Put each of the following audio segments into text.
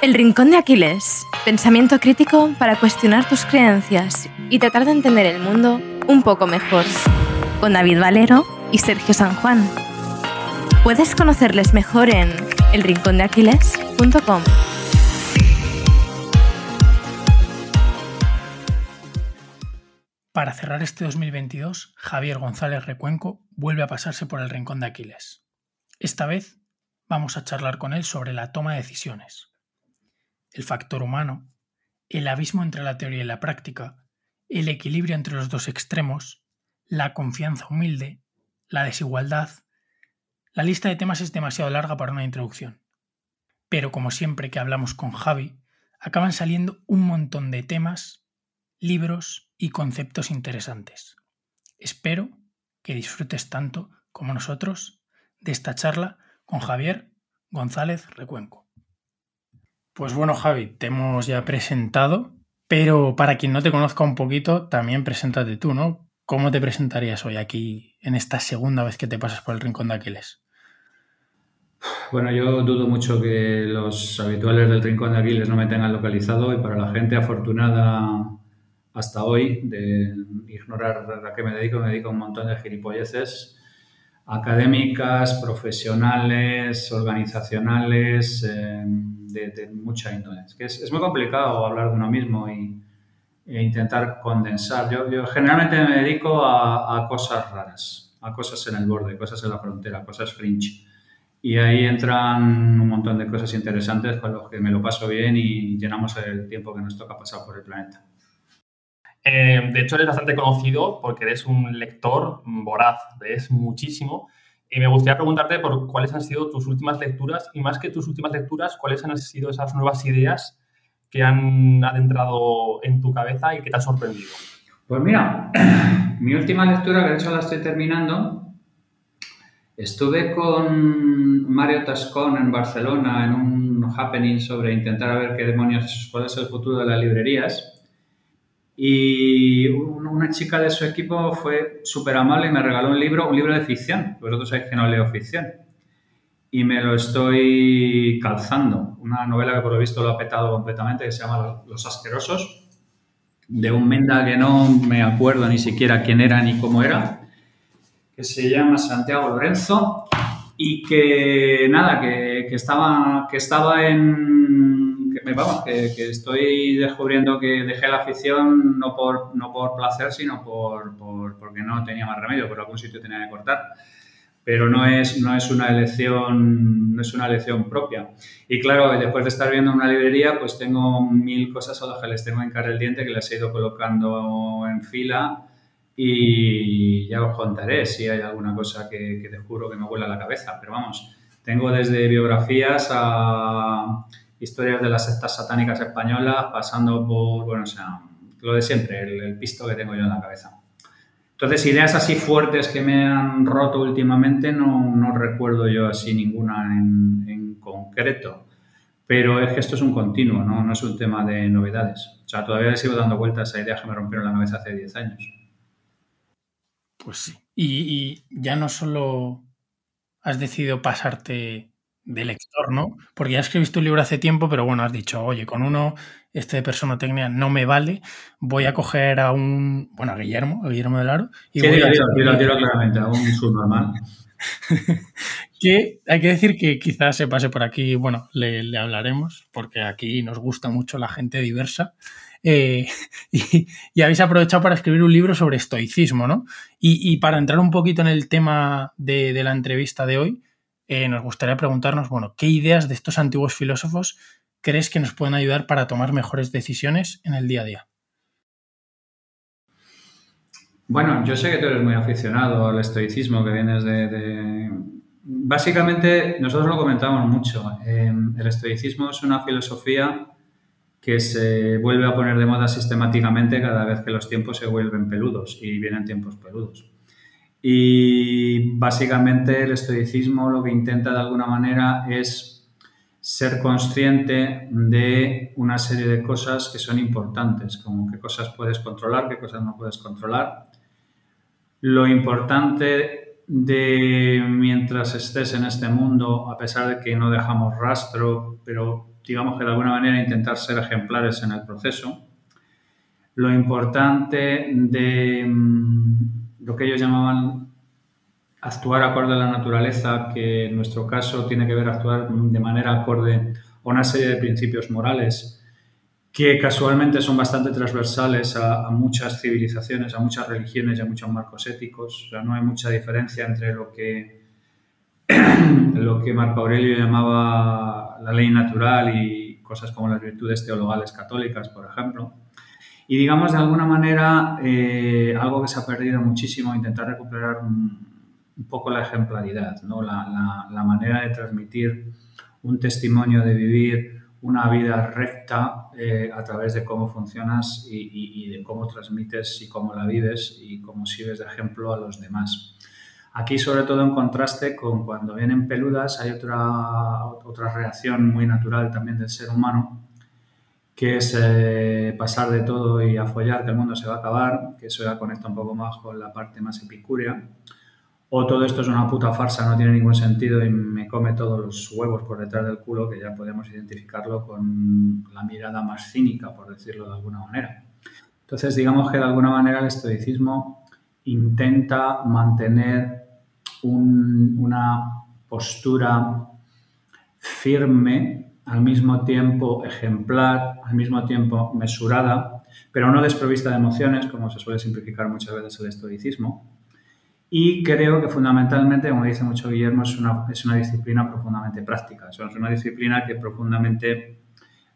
El Rincón de Aquiles. Pensamiento crítico para cuestionar tus creencias y tratar de entender el mundo un poco mejor. Con David Valero y Sergio San Juan. Puedes conocerles mejor en elrincondeaquiles.com. Para cerrar este 2022, Javier González Recuenco vuelve a pasarse por el Rincón de Aquiles. Esta vez vamos a charlar con él sobre la toma de decisiones, el factor humano, el abismo entre la teoría y la práctica, el equilibrio entre los dos extremos, la confianza humilde, la desigualdad. La lista de temas es demasiado larga para una introducción. Pero como siempre que hablamos con Javi, acaban saliendo un montón de temas, libros y conceptos interesantes. Espero que disfrutes tanto como nosotros de esta charla con Javier González Recuenco. Pues bueno, Javi, te hemos ya presentado, pero para quien no te conozca un poquito, también preséntate tú, ¿no? ¿Cómo te presentarías hoy aquí en esta segunda vez que te pasas por el Rincón de Aquiles? Bueno, yo dudo mucho que los habituales del Rincón de Aquiles no me tengan localizado y para la gente afortunada hasta hoy de ignorar a qué me dedico, me dedico a un montón de gilipolleces académicas, profesionales, organizacionales, eh, de, mucha índole. Es, es, muy complicado hablar de uno mismo y, e intentar condensar. Yo, yo, generalmente me dedico a, a, cosas raras, a cosas en el borde, cosas en la frontera, cosas fringe. Y ahí entran un montón de cosas interesantes con los que me lo paso bien y llenamos el tiempo que nos toca pasar por el planeta. Eh, de hecho, eres bastante conocido porque eres un lector voraz, lees muchísimo. Y me gustaría preguntarte por cuáles han sido tus últimas lecturas y más que tus últimas lecturas, cuáles han sido esas nuevas ideas que han adentrado en tu cabeza y que te han sorprendido. Pues mira, mi última lectura, que de hecho la estoy terminando, estuve con Mario Tascón en Barcelona en un happening sobre intentar ver qué demonios, cuál es el futuro de las librerías. Y una chica de su equipo fue súper amable y me regaló un libro, un libro de ficción. Vosotros sabéis que no leo ficción. Y me lo estoy calzando. Una novela que por lo visto lo ha petado completamente, que se llama Los Asquerosos, de un Menda que no me acuerdo ni siquiera quién era ni cómo era, que se llama Santiago Lorenzo y que nada, que, que estaba, que estaba en vamos, que, estoy descubriendo que dejé la afición no por, no por placer, sino por, porque no tenía más remedio, por algún sitio tenía que cortar. Pero no es, no es una elección, no es una elección propia. Y claro, después de estar viendo una librería, pues tengo mil cosas a las que les tengo en cara el diente, que les he ido colocando en fila y ya os contaré si hay alguna cosa que, que te juro que me vuela la cabeza. Pero vamos, tengo desde biografías a historias de las sectas satánicas españolas, pasando por, bueno, o sea, lo de siempre, el, pisto que tengo yo en la cabeza. Entonces, ideas así fuertes que me han roto últimamente, no, recuerdo yo así ninguna en, concreto. Pero es que esto es un continuo, ¿no? es un tema de novedades. O sea, todavía le sigo dando vueltas a ideas que me rompieron la cabeza hace 10 años. Pues sí. Y ya no solo has decidido pasarte de lector, ¿no? Porque ya escribiste un libro hace tiempo, pero bueno, has dicho, oye, con uno, este de personotecnia no me vale, voy a coger a un, bueno, a Guillermo, a Guillermo del Aro. Y sí, voy claramente, a un subnormal. que hay que decir que quizás se pase por aquí, bueno, le, hablaremos, porque aquí nos gusta mucho la gente diversa. Eh, y, habéis aprovechado para escribir un libro sobre estoicismo, ¿no? Y, para entrar un poquito en el tema de, de la entrevista de hoy, eh, nos gustaría preguntarnos, bueno, ¿qué ideas de estos antiguos filósofos crees que nos pueden ayudar para tomar mejores decisiones en el día a día? Bueno, yo sé que tú eres muy aficionado al estoicismo, que vienes de... Básicamente, nosotros lo comentamos mucho. Em, el estoicismo es una filosofía que se vuelve a poner de moda sistemáticamente cada vez que los tiempos se vuelven peludos y vienen tiempos peludos. Y básicamente el estoicismo lo que intenta de alguna manera es ser consciente de una serie de cosas que son importantes, como qué cosas puedes controlar, qué cosas no puedes controlar. Lo importante de mientras estés en este mundo, a pesar de que no dejamos rastro, pero digamos que de alguna manera intentar ser ejemplares en el proceso. Lo importante de mm, lo que ellos llamaban actuar acorde a la naturaleza, que en nuestro caso tiene que ver actuar de manera acorde a una serie de principios morales que casualmente son bastante transversales a, muchas civilizaciones, a muchas religiones y a muchos marcos éticos. O sea, no hay mucha diferencia entre lo que, lo que Marco Aurelio llamaba la ley natural y cosas como las virtudes teologales católicas, por ejemplo. Y digamos, de alguna manera, eh, algo que se ha perdido muchísimo, intentar recuperar un, poco la ejemplaridad, ¿no? la, la manera de transmitir un testimonio de vivir una vida recta eh, a través de cómo funcionas y, de cómo transmites y cómo la vives y cómo sirves de ejemplo a los demás. Aquí, sobre todo en contraste con cuando vienen peludas, hay otra, otra reacción muy natural también del ser humano, que es eh, pasar de todo y afollar que el mundo se va a acabar, que eso ya conecta un poco más con la parte más epicúrea o todo esto es una puta farsa, no tiene ningún sentido y me come todos los huevos por detrás del culo, que ya podemos identificarlo con la mirada más cínica, por decirlo de alguna manera. Entonces, digamos que de alguna manera el estoicismo intenta mantener una postura firme, al mismo tiempo ejemplar, al mismo tiempo mesurada, pero no desprovista de emociones, como se suele simplificar muchas veces el estoicismo, y creo que fundamentalmente, como dice mucho Guillermo, es una, es una disciplina profundamente práctica. Es una disciplina que profundamente,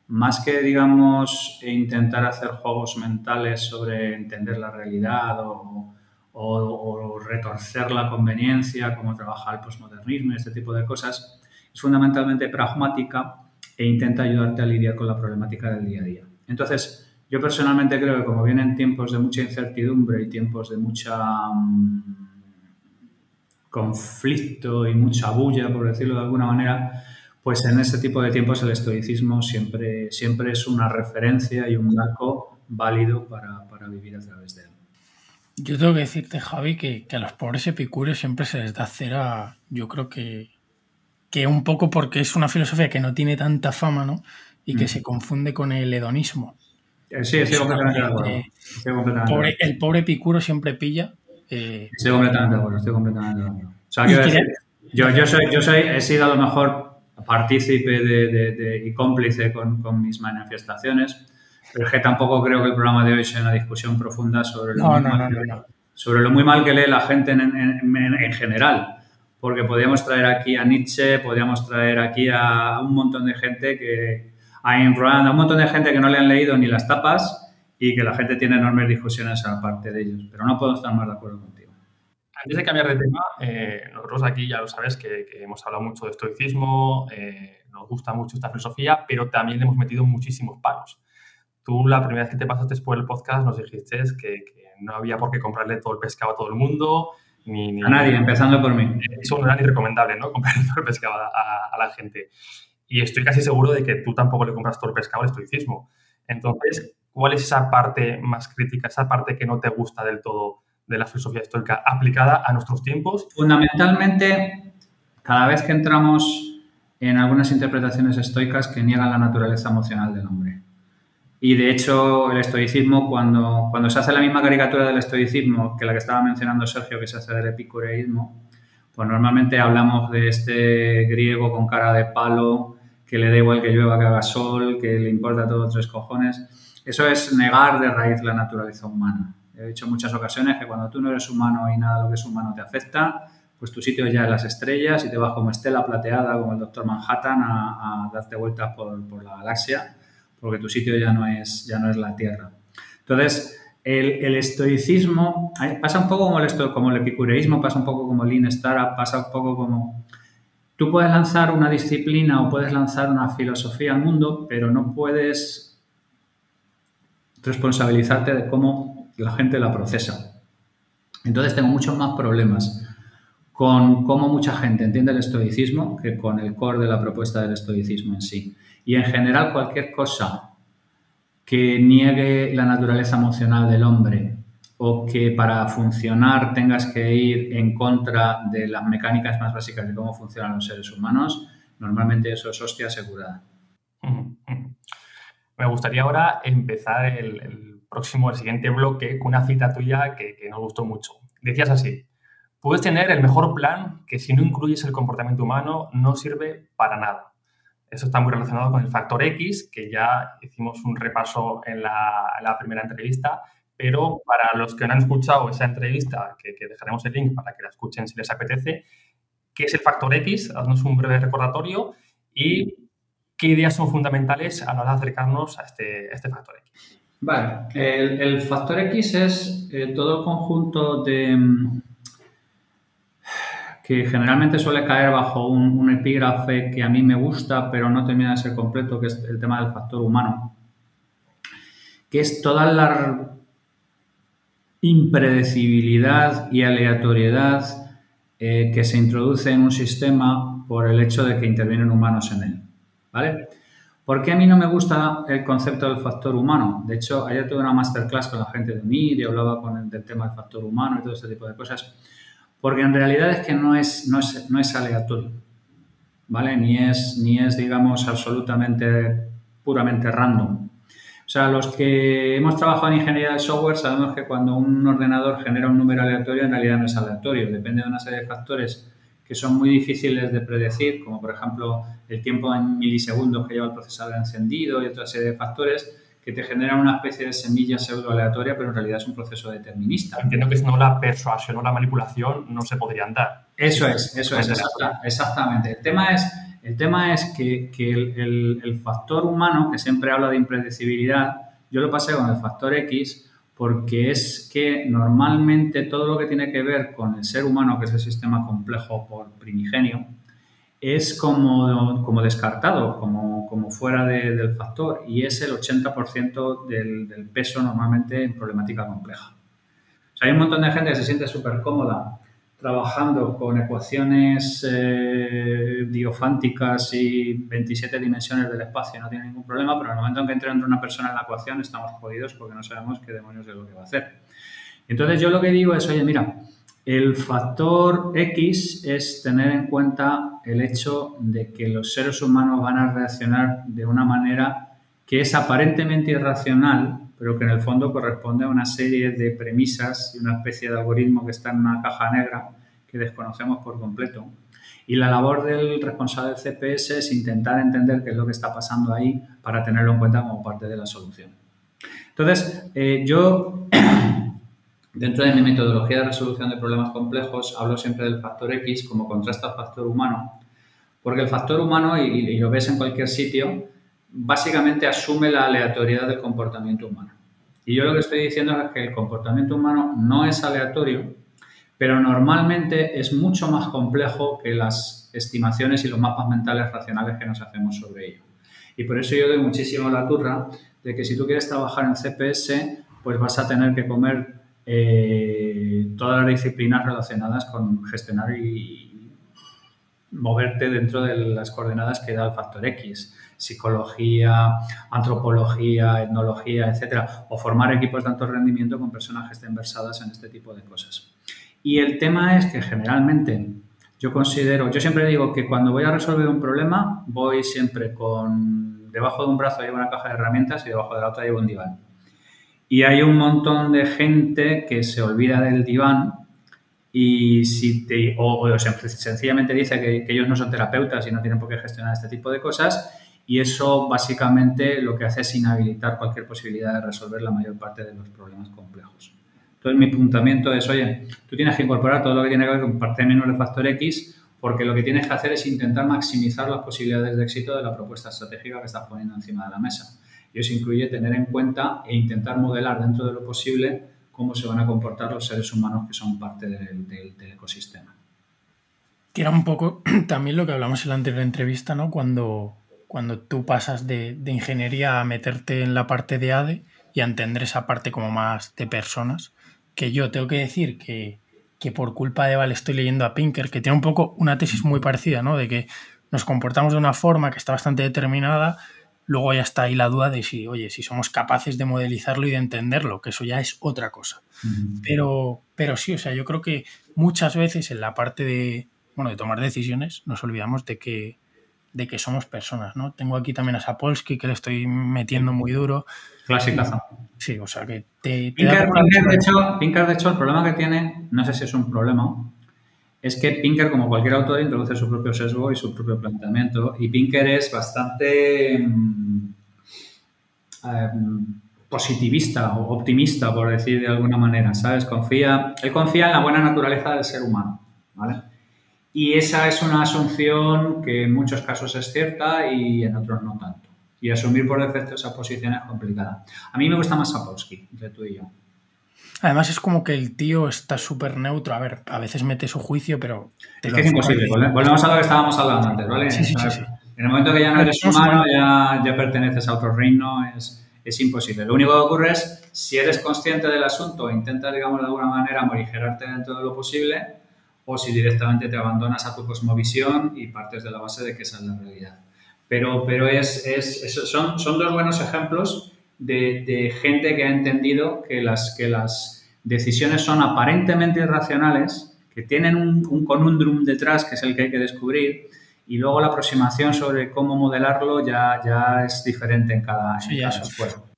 más que, digamos, intentar hacer juegos mentales sobre entender la realidad o, retorcer la conveniencia, como trabaja el posmodernismo y este tipo de cosas, es fundamentalmente pragmática e intenta ayudarte a lidiar con la problemática del día a día. Entonces, yo personalmente creo que como vienen tiempos de mucha incertidumbre y tiempos de mucha... Mm, conflicto y mucha bulla, por decirlo de alguna manera, pues en ese tipo de tiempos el estoicismo siempre, siempre es una referencia y un marco válido para, para vivir a través de él. Yo tengo que decirte, Javi, que, que, a los pobres epicúreos siempre se les da cera, yo creo que, que un poco porque es una filosofía que no tiene tanta fama, ¿no? Y que mm. se confunde con el hedonismo. Eh, sí, estoy completamente de acuerdo. el pobre epicuro siempre pilla eh, estoy completamente de acuerdo, estoy completamente de acuerdo. O sea, quiero decir, yo, yo, soy, yo soy, he sido a lo mejor partícipe de, y cómplice con, con, mis manifestaciones, pero es que tampoco creo que el programa de hoy sea una discusión profunda sobre lo, muy, mal que, sobre lo muy mal que lee la gente en, en, en, general. Porque podríamos traer aquí a Nietzsche, podríamos traer aquí a un montón de gente que, a Ayn Rand, a un montón de gente que no le han leído ni las tapas y que la gente tiene enormes discusiones aparte de ellos, pero no puedo estar más de acuerdo contigo. Antes de cambiar de tema, eh, nosotros aquí ya lo sabes que, hemos hablado mucho de estoicismo, eh, nos gusta mucho esta filosofía, pero también le hemos metido muchísimos palos. Tú la primera vez que te pasaste por el podcast nos dijiste que, no había por qué comprarle todo el pescado a todo el mundo, ni, a nadie, empezando por mí. Eso no era ni recomendable, ¿no? Comprarle todo el pescado a, a, la gente. Y estoy casi seguro de que tú tampoco le compras todo el pescado al estoicismo. Entonces, ¿Cuál es esa parte más crítica, esa parte que no te gusta del todo de la filosofía estoica aplicada a nuestros tiempos? Fundamentalmente, cada vez que entramos en algunas interpretaciones estoicas que niegan la naturaleza emocional del hombre. Y de hecho, el estoicismo, cuando, cuando se hace la misma caricatura del estoicismo que la que estaba mencionando Sergio, que se hace del epicureísmo, pues normalmente hablamos de este griego con cara de palo, que le da igual que llueva, que haga sol, que le importa todo tres cojones. Eso es negar de raíz la naturaleza humana. He dicho en muchas ocasiones que cuando tú no eres humano y nada lo que es humano te afecta, pues tu sitio ya en las estrellas y te vas como estela plateada, como el doctor Manhattan, a, darte vueltas por, la galaxia, porque tu sitio ya no es, ya no es la Tierra. Entonces, el, estoicismo pasa un poco como el, el epicureísmo, pasa un poco como el Lean Startup, pasa un poco como... Tú puedes lanzar una disciplina o puedes lanzar una filosofía al mundo, pero no puedes responsabilizarte de cómo la gente la procesa. Entonces tengo muchos más problemas con cómo mucha gente entiende el estoicismo que con el core de la propuesta del estoicismo en sí. Y en general cualquier cosa que niegue la naturaleza emocional del hombre o que para funcionar tengas que ir en contra de las mecánicas más básicas de cómo funcionan los seres humanos, normalmente eso es hostia asegurada. Me gustaría ahora empezar el, próximo, el siguiente bloque con una cita tuya que, que nos gustó mucho. Decías así, puedes tener el mejor plan que si no incluyes el comportamiento humano no sirve para nada. Eso está muy relacionado con el factor X, que ya hicimos un repaso en la, primera entrevista, pero para los que no han escuchado esa entrevista, que, dejaremos el link para que la escuchen si les apetece, ¿qué es el factor X? Haznos un breve recordatorio y qué ideas son fundamentales a la hora de acercarnos a este, este factor X. Vale, el, factor X es eh, todo el conjunto de, que generalmente suele caer bajo un, epígrafe que a mí me gusta, pero no termina de ser completo, que es el tema del factor humano, que es toda la impredecibilidad y aleatoriedad eh, que se introduce en un sistema por el hecho de que intervienen humanos en él. ¿Vale? ¿Por qué a mí no me gusta el concepto del factor humano? De hecho, ayer tuve una masterclass con la gente de MIR y hablaba con el, del tema del factor humano y todo este tipo de cosas. Porque en realidad es que no es, no es, no es aleatorio, ¿vale? Ni es, ni es, digamos, absolutamente puramente random. O sea, los que hemos trabajado en ingeniería de software sabemos que cuando un ordenador genera un número aleatorio, en realidad no es aleatorio, depende de una serie de factores que son muy difíciles de predecir, como por ejemplo el tiempo en milisegundos que lleva el procesador encendido y otra serie de factores que te generan una especie de semilla pseudo aleatoria, pero en realidad es un proceso determinista. Entiendo que si no la persuasión o la manipulación no se podrían dar. Eso es, eso es, exactamente. El tema es, el tema es que, el, factor humano, que siempre habla de impredecibilidad, yo lo pasé con el factor X porque es que normalmente todo lo que tiene que ver con el ser humano, que es el sistema complejo por primigenio, es como, como descartado, como, como fuera del factor, y es el 80% del, peso normalmente en problemática compleja. O sea, hay un montón de gente que se siente súper cómoda trabajando con ecuaciones eh, diofánticas y 27 dimensiones del espacio, no tiene ningún problema, pero en el momento en que entre una persona en la ecuación estamos jodidos porque no sabemos qué demonios es lo que va a hacer. Entonces yo lo que digo es, oye, mira, el factor X es tener en cuenta el hecho de que los seres humanos van a reaccionar de una manera que es aparentemente irracional, pero que en el fondo corresponde a una serie de premisas y una especie de algoritmo que está en una caja negra que desconocemos por completo. Y la labor del responsable del CPS es intentar entender qué es lo que está pasando ahí para tenerlo en cuenta como parte de la solución. Entonces, eh, yo Dentro de mi metodología de resolución de problemas complejos hablo siempre del factor X como contraste al factor humano, porque el factor humano, y, lo ves en cualquier sitio, básicamente asume la aleatoriedad del comportamiento humano. Y yo lo que estoy diciendo es que el comportamiento humano no es aleatorio, pero normalmente es mucho más complejo que las estimaciones y los mapas mentales racionales que nos hacemos sobre ello. Y por eso yo doy muchísimo la turra de que si tú quieres trabajar en CPS, pues vas a tener que comer eh, todas las disciplinas relacionadas con gestionar y moverte dentro de las coordenadas que da el factor X, psicología, antropología, etnología, etcétera, o formar equipos de alto rendimiento con personas que estén versadas en este tipo de cosas. Y el tema es que generalmente yo considero, yo siempre digo que cuando voy a resolver un problema, voy siempre con, debajo de un brazo llevo una caja de herramientas y debajo de la otra llevo un diván. Y hay un montón de gente que se olvida del diván y o, sencillamente dice que, ellos no son terapeutas y no tienen por qué gestionar este tipo de cosas y eso básicamente lo que hace es inhabilitar cualquier posibilidad de resolver la mayor parte de los problemas complejos. Entonces mi puntuamiento es, oye, tú tienes que incorporar todo lo que tiene que ver con parte menor de factor X porque lo que tienes que hacer es intentar maximizar las posibilidades de éxito de la propuesta estratégica que estás poniendo encima de la mesa. Y eso incluye tener en cuenta e intentar modelar dentro de lo posible cómo se van a comportar los seres humanos que son parte del, ecosistema. Que un poco también lo que hablamos en la anterior entrevista, ¿no? Cuando, cuando tú pasas de, ingeniería a meterte en la parte de ADE y a entender esa parte como más de personas, que yo tengo que decir que, que por culpa de Val estoy leyendo a Pinker, que tiene un poco una tesis muy parecida, ¿no? De que nos comportamos de una forma que está bastante determinada Luego ya está ahí la duda de si, oye, si somos capaces de modelizarlo y de entenderlo, que eso ya es otra cosa. pero, pero sí, o sea, yo creo que muchas veces en la parte de, bueno, de tomar decisiones nos olvidamos de que de que somos personas, ¿no? Tengo aquí también a Sapolsky, que le estoy metiendo muy duro. Clásica. Sí, o sea que te... Pinker, de hecho, Pinker, de hecho, el problema que tiene, no sé si es un problema, es que Pinker, como cualquier autor, introduce su propio sesgo y su propio planteamiento. Y Pinker es bastante mm, em, positivista o optimista, por decir de alguna manera, ¿sabes? Confía, él confía en la buena naturaleza del ser humano, ¿vale? Y esa es una asunción que en muchos casos es cierta y en otros no tanto. Y asumir por defecto esa posición es complicada. A mí me gusta más Sapolsky, entre tú y yo. Además es como que el tío está súper neutro. A ver, a veces mete su juicio, pero... Es que es imposible. Volvemos a lo que estábamos hablando antes, ¿vale? Sí, sí, sí, En el momento que ya no eres humano, ya, ya perteneces a otro reino, es, es imposible. Lo único que ocurre es, si eres consciente del asunto e intentas, digamos, de alguna manera morigerarte dentro de lo posible, o si directamente te abandonas a tu cosmovisión y partes de la base de que esa es la realidad. Pero, pero es, es, son, son dos buenos ejemplos de, de, gente que ha entendido que las, que las decisiones son aparentemente irracionales, que tienen un, un conundrum detrás, que es el que hay que descubrir, y luego la aproximación sobre cómo modelarlo ya, ya es diferente en cada, sí, en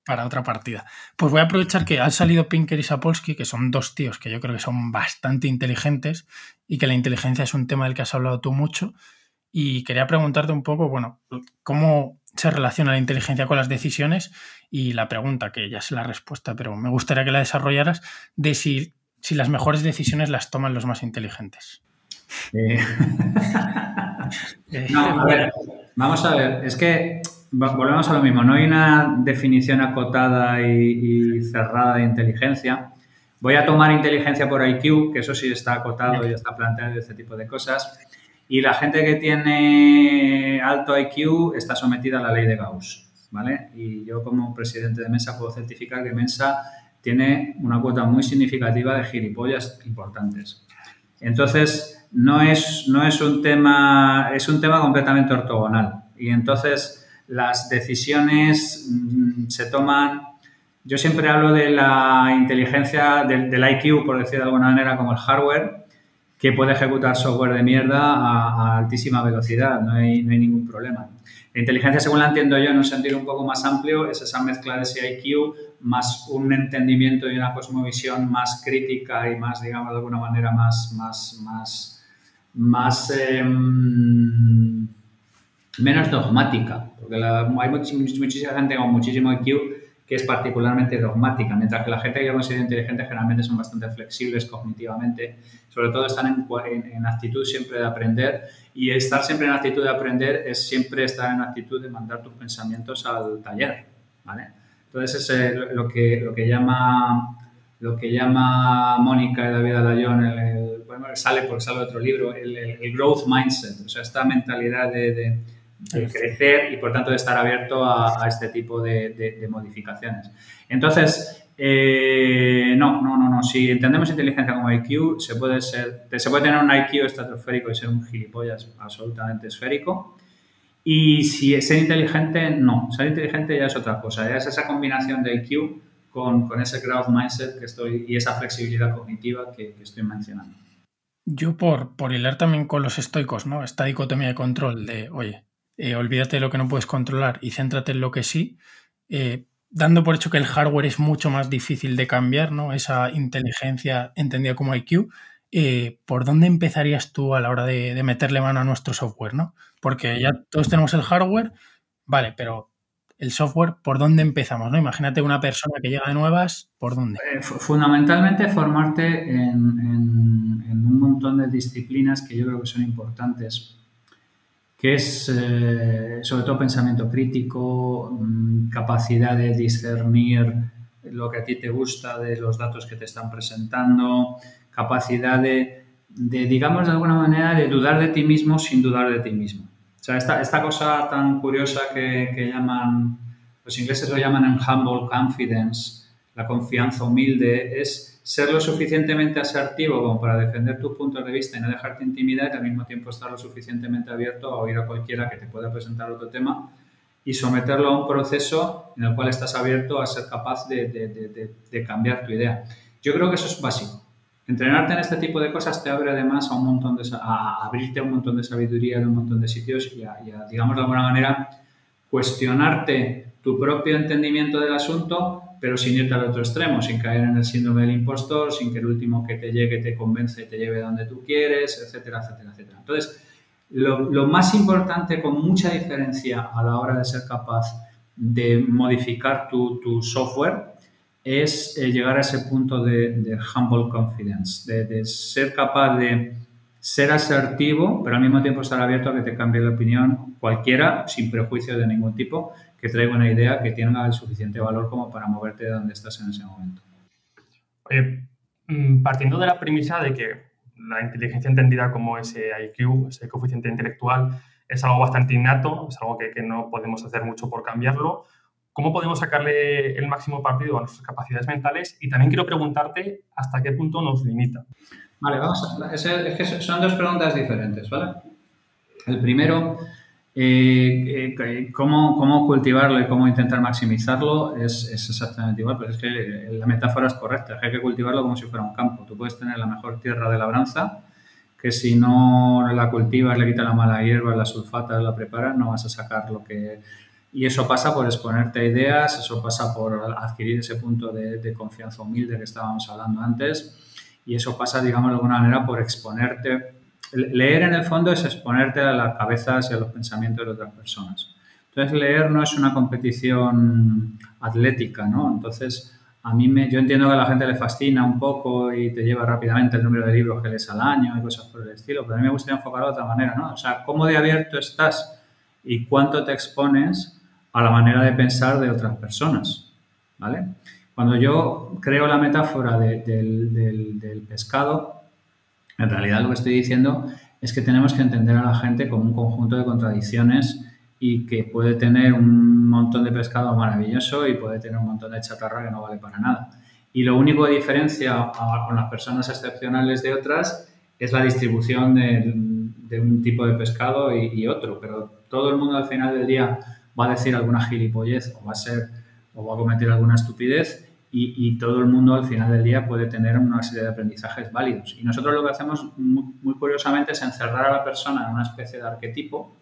Para otra partida. Pues voy a aprovechar que han salido Pinker y Sapolsky, que son dos tíos que yo creo que son bastante inteligentes y que la inteligencia es un tema del que has hablado tú mucho. Y quería preguntarte un poco, bueno, cómo se relaciona la inteligencia con las decisiones y la pregunta, que ya sé la respuesta, pero me gustaría que la desarrollaras, de si, si las mejores decisiones las toman los más inteligentes. Eh. no, a ver, vamos a ver, es que volvemos a lo mismo, no hay una definición acotada y, cerrada de inteligencia. Voy a tomar inteligencia por IQ, que eso sí está acotado y está planteado y este tipo de cosas. Y la gente que tiene alto IQ está sometida a la ley de Gauss, ¿vale? Y yo como presidente de Mensa puedo certificar que Mensa tiene una cuota muy significativa de gilipollas importantes. Entonces, no es, no es un tema, es un tema completamente ortogonal. Y entonces las decisiones mm, se toman, yo siempre hablo de la inteligencia, del, IQ, por decir de alguna manera, como el hardware, que puede ejecutar software de mierda a, altísima velocidad, no hay, no hay, ningún problema. La inteligencia, según la entiendo yo, en un sentido un poco más amplio, es esa mezcla de ese IQ más un entendimiento y una cosmovisión más crítica y más, digamos, de alguna manera más, más, más, em, menos dogmática, porque hay muchísima gente con muchísimo IQ que es particularmente dogmática, mientras que la gente que yo considero inteligente generalmente son bastante flexibles cognitivamente, sobre todo están en, en, actitud siempre de aprender y estar siempre en actitud de aprender es siempre estar en actitud de mandar tus pensamientos al taller, ¿vale? Entonces es lo, que, lo que llama lo que llama Mónica y David Alayón, el, bueno, sale porque sale otro libro, el, el, growth mindset, o sea, esta mentalidad de de crecer y por tanto de estar abierto a, este tipo de, modificaciones. Entonces, eh, no, no, no, no. Si entendemos inteligencia como IQ, se puede, ser, se puede tener un IQ estratosférico y ser un gilipollas absolutamente esférico. Y si ser inteligente, no. Ser inteligente ya es otra cosa. Ya es esa combinación de IQ con, con ese growth mindset que estoy y esa flexibilidad cognitiva que, que estoy mencionando. Yo por, por hilar también con los estoicos, ¿no? Esta dicotomía de control de, oye, eh, olvídate de lo que no puedes controlar y céntrate en lo que sí, eh, dando por hecho que el hardware es mucho más difícil de cambiar, ¿no? Esa inteligencia entendida como IQ, eh, ¿por dónde empezarías tú a la hora de, meterle mano a nuestro software, ¿no? Porque ya todos tenemos el hardware, vale, pero el software, ¿por dónde empezamos? ¿no? Imagínate una persona que llega de nuevas, ¿por dónde? fundamentalmente formarte en, un montón de disciplinas que yo creo que son importantes que es eh, sobre todo pensamiento crítico, mm, capacidad de discernir lo que a ti te gusta de los datos que te están presentando, capacidad de, digamos de alguna manera, de dudar de ti mismo sin dudar de ti mismo. O sea, esta, esta cosa tan curiosa que, que llaman, los ingleses lo llaman humble confidence, la confianza humilde, es ser lo suficientemente asertivo como para defender tus puntos de vista y no dejarte intimidar y al mismo tiempo estar lo suficientemente abierto a oír a cualquiera que te pueda presentar otro tema y someterlo a un proceso en el cual estás abierto a ser capaz de, cambiar tu idea. Yo creo que eso es básico. entrenarte en este tipo de cosas te abre además a un montón de, a abrirte a un montón de sabiduría de un montón de sitios y a, digamos de alguna manera, cuestionarte tu propio entendimiento del asunto, pero sin irte al otro extremo, sin caer en el síndrome del impostor, sin que el último que te llegue te convence y te lleve donde tú quieres, etcétera, etcétera, etcétera. Entonces, lo, más importante, con mucha diferencia a la hora de ser capaz de modificar tu, tu software, es eh, llegar a ese punto de, humble confidence, de, ser capaz de ser asertivo, pero al mismo tiempo estar abierto a que te cambie la opinión cualquiera, sin prejuicio de ningún tipo, que traiga una idea que tenga el suficiente valor como para moverte de donde estás en ese momento. Mm, partiendo de la premisa de que la inteligencia entendida como ese IQ, ese coeficiente intelectual, es algo bastante innato, es algo que no podemos hacer mucho por cambiarlo, ¿Cómo podemos sacarle el máximo partido a nuestras capacidades mentales? Y también quiero preguntarte hasta qué punto nos limita. Vale, vamos a, es, que son dos preguntas diferentes, ¿vale? El primero, eh, eh, cómo, cómo, cultivarlo y cómo intentar maximizarlo es, es, exactamente igual, pero es que la metáfora es correcta, hay que cultivarlo como si fuera un campo. Tú puedes tener la mejor tierra de labranza, que si no la cultivas, le quitas la mala hierba, la sulfata, la preparas, no vas a sacar lo que y eso pasa por exponerte a ideas, eso pasa por adquirir ese punto de, confianza humilde que estábamos hablando antes. Y eso pasa, digamos, de alguna manera por exponerte. Leer en el fondo es exponerte a las cabezas y a los pensamientos de otras personas. Entonces, leer no es una competición atlética, ¿no? Entonces, a mí me, yo entiendo que a la gente le fascina un poco y te lleva rápidamente el número de libros que lees al año y cosas por el estilo, pero a mí me gustaría enfocarlo de otra manera, ¿no? O sea, cómo de abierto estás y cuánto te expones a la manera de pensar de otras personas. ¿vale? Cuando yo creo la metáfora del, pescado, en realidad lo que estoy diciendo es que tenemos que entender a la gente como un conjunto de contradicciones y que puede tener un montón de pescado maravilloso y puede tener un montón de chatarra que no vale para nada. Y lo único que diferencia a, las personas excepcionales de otras es la distribución de, un tipo de pescado y, otro, pero todo el mundo al final del día va a decir alguna gilipollez o va a ser o va a cometer alguna estupidez y, todo el mundo al final del día puede tener una serie de aprendizajes válidos. Y nosotros lo que hacemos muy, curiosamente es encerrar a la persona en una especie de arquetipo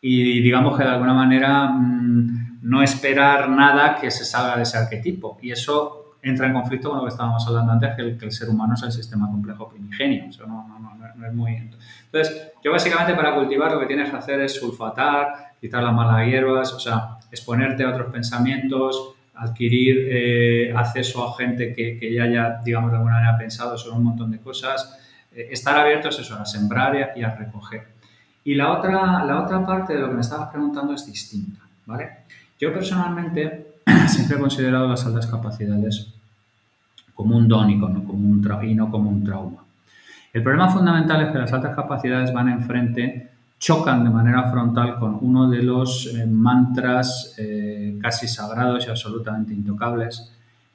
y digamos que de alguna manera mm, no esperar nada que se salga de ese arquetipo. Y eso entra en conflicto con lo que estábamos hablando antes, que el, que el ser humano es el sistema complejo primigenio. Eso no, no, es muy... Entonces, yo básicamente para cultivar lo que tienes que hacer es sulfatar, quitar las malas hierbas, o sea, exponerte a otros pensamientos, adquirir eh, acceso a gente que, ya haya, digamos, de alguna manera pensado sobre un montón de cosas, eh, estar abiertos eso, a sembrar y a, recoger. Y la otra, la otra parte de lo que me estabas preguntando es distinta, ¿vale? Yo personalmente siempre he considerado las altas capacidades como un don y, y no como un trauma. El problema fundamental es que las altas capacidades van enfrente chocan de manera frontal con uno de los eh, mantras eh, casi sagrados y absolutamente intocables,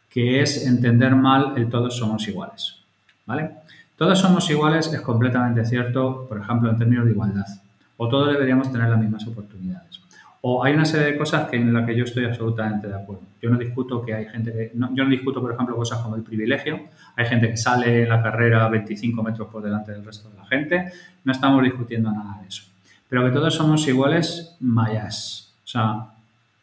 que es entender mal el todos somos iguales. ¿vale? Todos somos iguales es completamente cierto, por ejemplo, en términos de igualdad, o todos deberíamos tener las mismas oportunidades. O hay una serie de cosas que en las que yo estoy absolutamente de acuerdo. Yo no discuto que hay gente que, yo no discuto, por ejemplo, cosas como el privilegio. Hay gente que sale la carrera 25 metros por delante del resto de la gente. No estamos discutiendo nada de eso. Pero que todos somos iguales, mayas. O sea,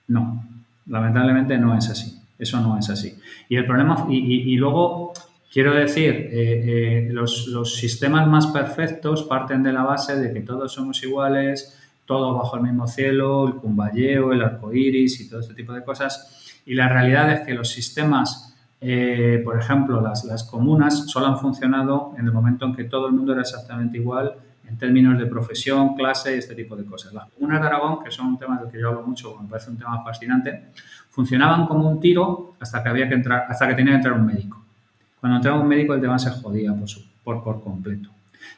no. Lamentablemente no es así. Eso no es así. Y el problema, y, luego quiero decir, eh, eh, los, sistemas más perfectos parten de la base de que todos somos iguales, todos bajo el mismo cielo, el cumbayeo, el arco iris y todo este tipo de cosas. Y la realidad es que los sistemas, eh, por ejemplo, las, las comunas, solo han funcionado en el momento en que todo el mundo era exactamente igual en términos de profesión, clase y este tipo de cosas. Las comunas de Aragón, que son un tema del que yo hablo mucho, me parece un tema fascinante, funcionaban como un tiro hasta que había que entrar, hasta que tenía que entrar un médico. Cuando entraba un médico el tema se jodía por, por, completo.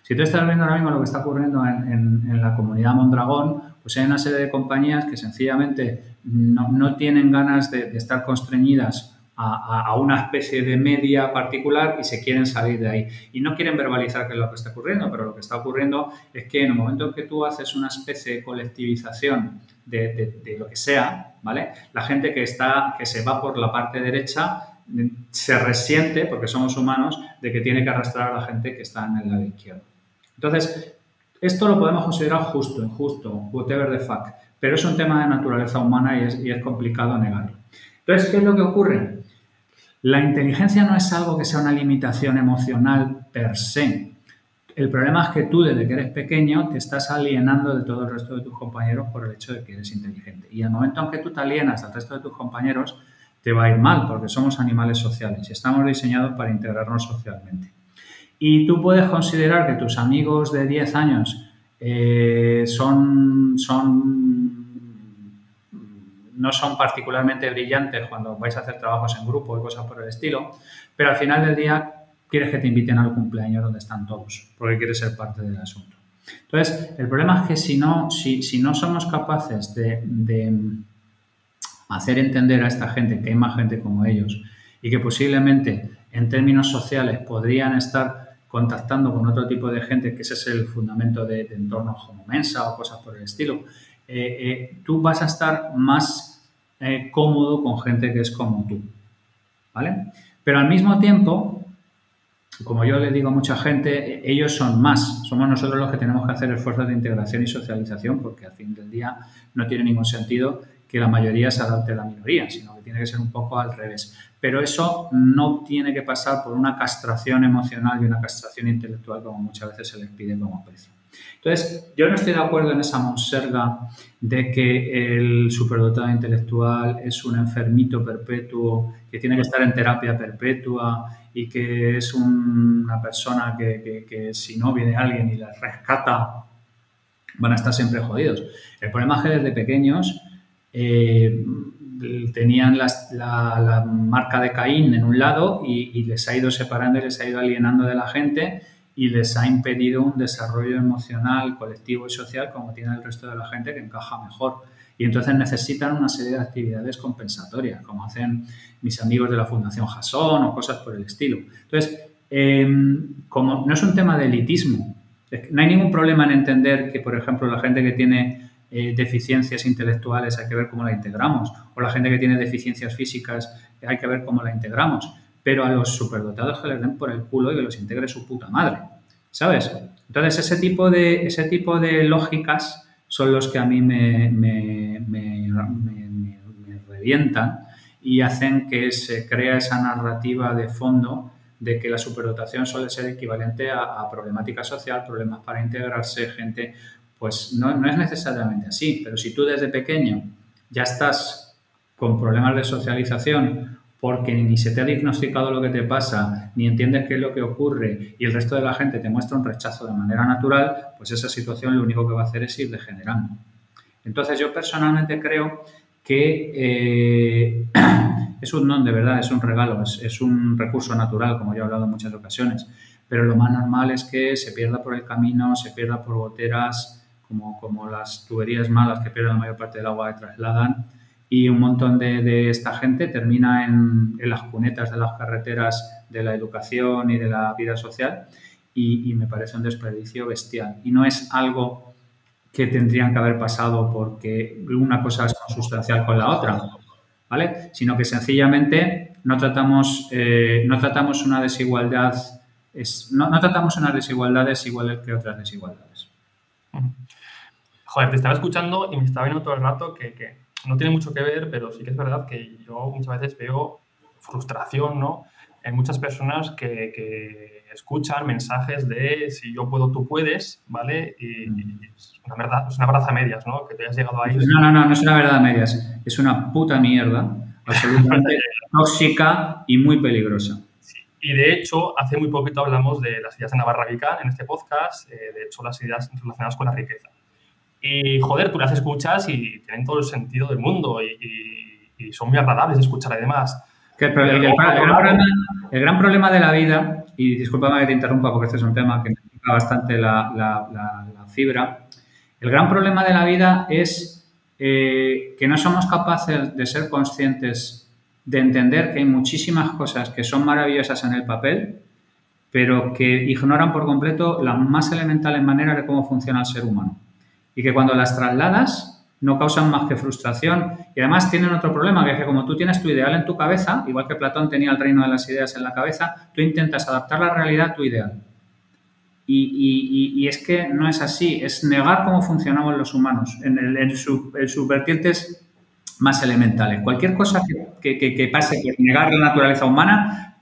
Si tú estás viendo ahora mismo lo que está ocurriendo en, la comunidad Mondragón, pues hay una serie de compañías que sencillamente no, tienen ganas de, de estar constreñidas a, una especie de media particular y se quieren salir de ahí. Y no quieren verbalizar qué es lo que está ocurriendo, pero lo que está ocurriendo es que en el momento en que tú haces una especie de colectivización de, lo que sea, ¿vale? La gente que, está, que se va por la parte derecha se resiente, porque somos humanos, de que tiene que arrastrar a la gente que está en el lado izquierdo. Entonces, esto lo podemos considerar justo, injusto, whatever the fuck, pero es un tema de naturaleza humana y es, complicado negarlo. Entonces, ¿qué es lo que ocurre? La inteligencia no es algo que sea una limitación emocional per se. El problema es que tú, desde que eres pequeño, te estás alienando de todo el resto de tus compañeros por el hecho de que eres inteligente. Y el momento en que tú te alienas al resto de tus compañeros, te va a ir mal, porque somos animales sociales y estamos diseñados para integrarnos socialmente. Y tú puedes considerar que tus amigos de 10 años eh, son, son, no son particularmente brillantes cuando vais a hacer trabajos en grupo y cosas por el estilo, pero al final del día quieres que te inviten al cumpleaños donde están todos, porque quieres ser parte del asunto. Entonces, el problema es que si no, si, si no somos capaces de, de hacer entender a esta gente que hay más gente como ellos y que posiblemente en términos sociales podrían estar contactando con otro tipo de gente, que ese es el fundamento de, entornos como Mensa o cosas por el estilo, eh, eh, tú vas a estar más eh, cómodo con gente que es como tú. ¿Vale? Pero al mismo tiempo, como yo le digo a mucha gente, ellos son más. Somos nosotros los que tenemos que hacer esfuerzos de integración y socialización, porque al fin del día no tiene ningún sentido que la mayoría se adapte a la minoría, sino que tiene que ser un poco al revés. Pero eso no tiene que pasar por una castración emocional y una castración intelectual como muchas veces se les pide como precio. Entonces, yo no estoy de acuerdo en esa monserga de que el superdotado intelectual es un enfermito perpetuo, que tiene que estar en terapia perpetua y que es una persona que, que si no viene alguien y la rescata, van a estar siempre jodidos. El problema es que desde pequeños eh, tenían la, marca de Caín en un lado y, les ha ido separando y les ha ido alienando de la gente y les ha impedido un desarrollo emocional, colectivo y social como tiene el resto de la gente que encaja mejor. Y entonces necesitan una serie de actividades compensatorias, como hacen mis amigos de la Fundación Jason o cosas por el estilo. Entonces, em, como no es un tema de elitismo, no hay ningún problema en entender que, por ejemplo, la gente que tiene eh, deficiencias intelectuales hay que ver cómo la integramos, o la gente que tiene deficiencias físicas hay que ver cómo la integramos, pero a los superdotados que les den por el culo y que los integre su puta madre, ¿sabes? Entonces ese tipo de, ese tipo de lógicas son los que a mí me, me, me, revientan y hacen que se crea esa narrativa de fondo de que la superdotación suele ser equivalente a, a, problemática social, problemas para integrarse, gente pues no, no, es necesariamente así, pero si tú desde pequeño ya estás con problemas de socialización porque ni se te ha diagnosticado lo que te pasa, ni entiendes qué es lo que ocurre y el resto de la gente te muestra un rechazo de manera natural, pues esa situación lo único que va a hacer es ir degenerando. Entonces yo personalmente creo que eh, es un don de verdad, es un regalo, es, es un recurso natural, como yo he hablado en muchas ocasiones, pero lo más normal es que se pierda por el camino, se pierda por goteras, como, como las tuberías malas que pierden la mayor parte del agua que trasladan y un montón de, de esta gente termina en, en, las cunetas de las carreteras de la educación y de la vida social y, y, me parece un desperdicio bestial. Y no es algo que tendrían que haber pasado porque una cosa es consustancial con la otra, ¿vale? Sino que sencillamente no tratamos, eh, no tratamos una desigualdad, es, no, no tratamos unas desigualdades iguales que otras desigualdades. Joder, te estaba escuchando y me estaba viendo todo el rato que, que, no tiene mucho que ver, pero sí que es verdad que yo muchas veces veo frustración, ¿no? En muchas personas que, que escuchan mensajes de si yo puedo, tú puedes, ¿vale? Y, y es, una verdad, es una verdad a medias, ¿no? Que te hayas llegado ahí. No, no, no, no es una verdad a medias. Es una puta mierda, absolutamente tóxica y muy peligrosa. Sí. Y de hecho, hace muy poquito hablamos de las ideas de Navarra Vical en este podcast, eh, de hecho, las ideas relacionadas con la riqueza. Y joder, tú las escuchas y tienen todo el sentido del mundo y, y, y son muy agradables de escuchar además. Que el, el, el, gran problema, el, gran problema, de la vida, y discúlpame que te interrumpa porque este es un tema que me toca bastante la, la, la, la, fibra, el gran problema de la vida es eh, que no somos capaces de ser conscientes de entender que hay muchísimas cosas que son maravillosas en el papel, pero que ignoran por completo las más elementales maneras de cómo funciona el ser humano y que cuando las trasladas no causan más que frustración y además tienen otro problema, que es que como tú tienes tu ideal en tu cabeza, igual que Platón tenía el reino de las ideas en la cabeza, tú intentas adaptar la realidad a tu ideal. Y, es que no es así, es negar cómo funcionamos los humanos en, el, en, sus vertientes más elementales. Cualquier cosa que, pase por negar la naturaleza humana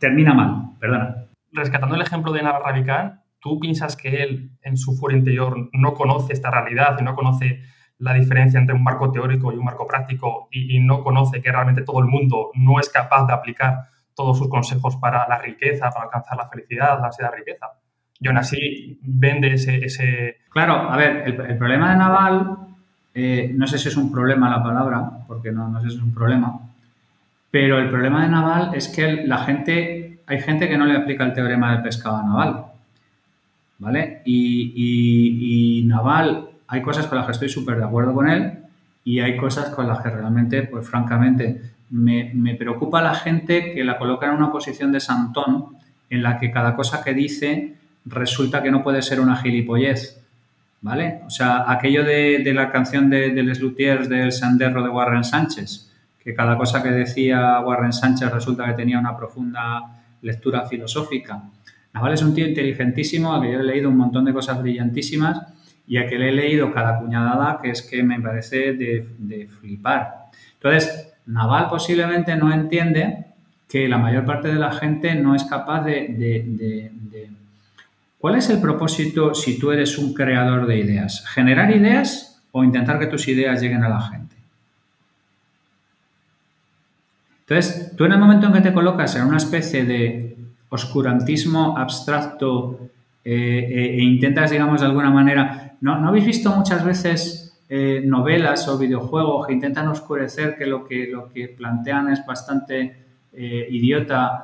termina mal, perdona. Rescatando el ejemplo de Naval Ravikant, ¿tú piensas que él en su fuero interior no conoce esta realidad y no conoce la diferencia entre un marco teórico y un marco práctico y, no conoce que realmente todo el mundo no es capaz de aplicar todos sus consejos para la riqueza, para alcanzar la felicidad, la ansiedad riqueza. Y aún así vende ese... Claro, a ver, el, problema de Naval, eh, no sé si es un problema la palabra, porque no, no sé si es un problema, pero el problema de Naval es que la gente, hay gente que no le aplica el teorema del pescado a Naval, ¿vale? y Naval hay cosas con las que estoy súper de acuerdo con él y hay cosas con las que realmente, pues francamente, me, preocupa la gente que la coloca en una posición de santón en la que cada cosa que dice resulta que no puede ser una gilipollez, ¿vale? O sea, aquello de, la canción de, de Les Luthiers del Sanderro de Warren Sánchez, que cada cosa que decía Warren Sánchez resulta que tenía una profunda lectura filosófica. Naval es un tío inteligentísimo, a que yo he leído un montón de cosas brillantísimas y a que le he leído cada cuñadada que es que me parece de, flipar. Entonces, Naval posiblemente no entiende que la mayor parte de la gente no es capaz de, ¿Cuál es el propósito si tú eres un creador de ideas? ¿Generar ideas o intentar que tus ideas lleguen a la gente? Entonces, tú en el momento en que te colocas en una especie de oscurantismo abstracto eh, eh, e intentas, digamos, de alguna manera ¿No, habéis visto muchas veces eh, novelas o videojuegos que intentan oscurecer que lo que, lo que plantean es bastante idiota,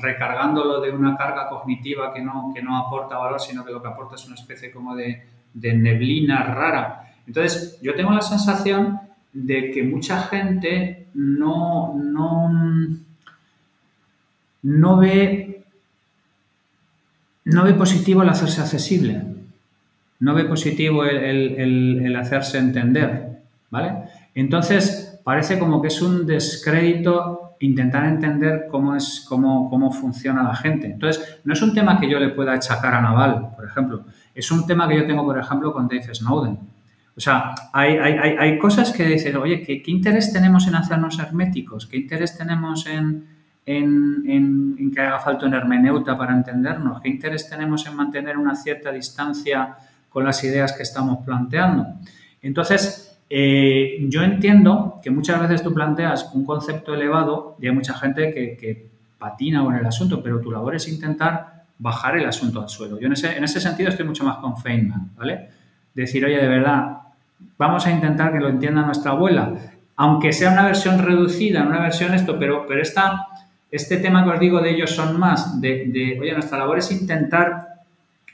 recargándolo de una carga cognitiva que no, que no aporta valor, sino que lo que aporta es una especie como de, neblina rara? Entonces, yo tengo la sensación de que mucha gente no, no, no ve no ve positivo el hacerse accesible no ve positivo el, hacerse entender, ¿vale? Entonces, parece como que es un descrédito intentar entender cómo, es, cómo, cómo funciona la gente. Entonces, no es un tema que yo le pueda achacar a Naval, por ejemplo. Es un tema que yo tengo, por ejemplo, con Dave Snowden. O sea, hay, hay, cosas que dicen, oye, ¿qué, interés tenemos en hacernos herméticos? ¿Qué interés tenemos en, en, que haga falta una hermeneuta para entendernos? ¿Qué interés tenemos en mantener una cierta distancia con las ideas que estamos planteando. Entonces, eh, yo entiendo que muchas veces tú planteas un concepto elevado y hay mucha gente que, patina con el asunto, pero tu labor es intentar bajar el asunto al suelo. Yo en ese, en ese sentido estoy mucho más con Feynman, ¿vale? Decir, oye, de verdad, vamos a intentar que lo entienda nuestra abuela, aunque sea una versión reducida, una versión esto, pero, pero esta, este tema que os digo de ellos son más, de, oye, nuestra labor es intentar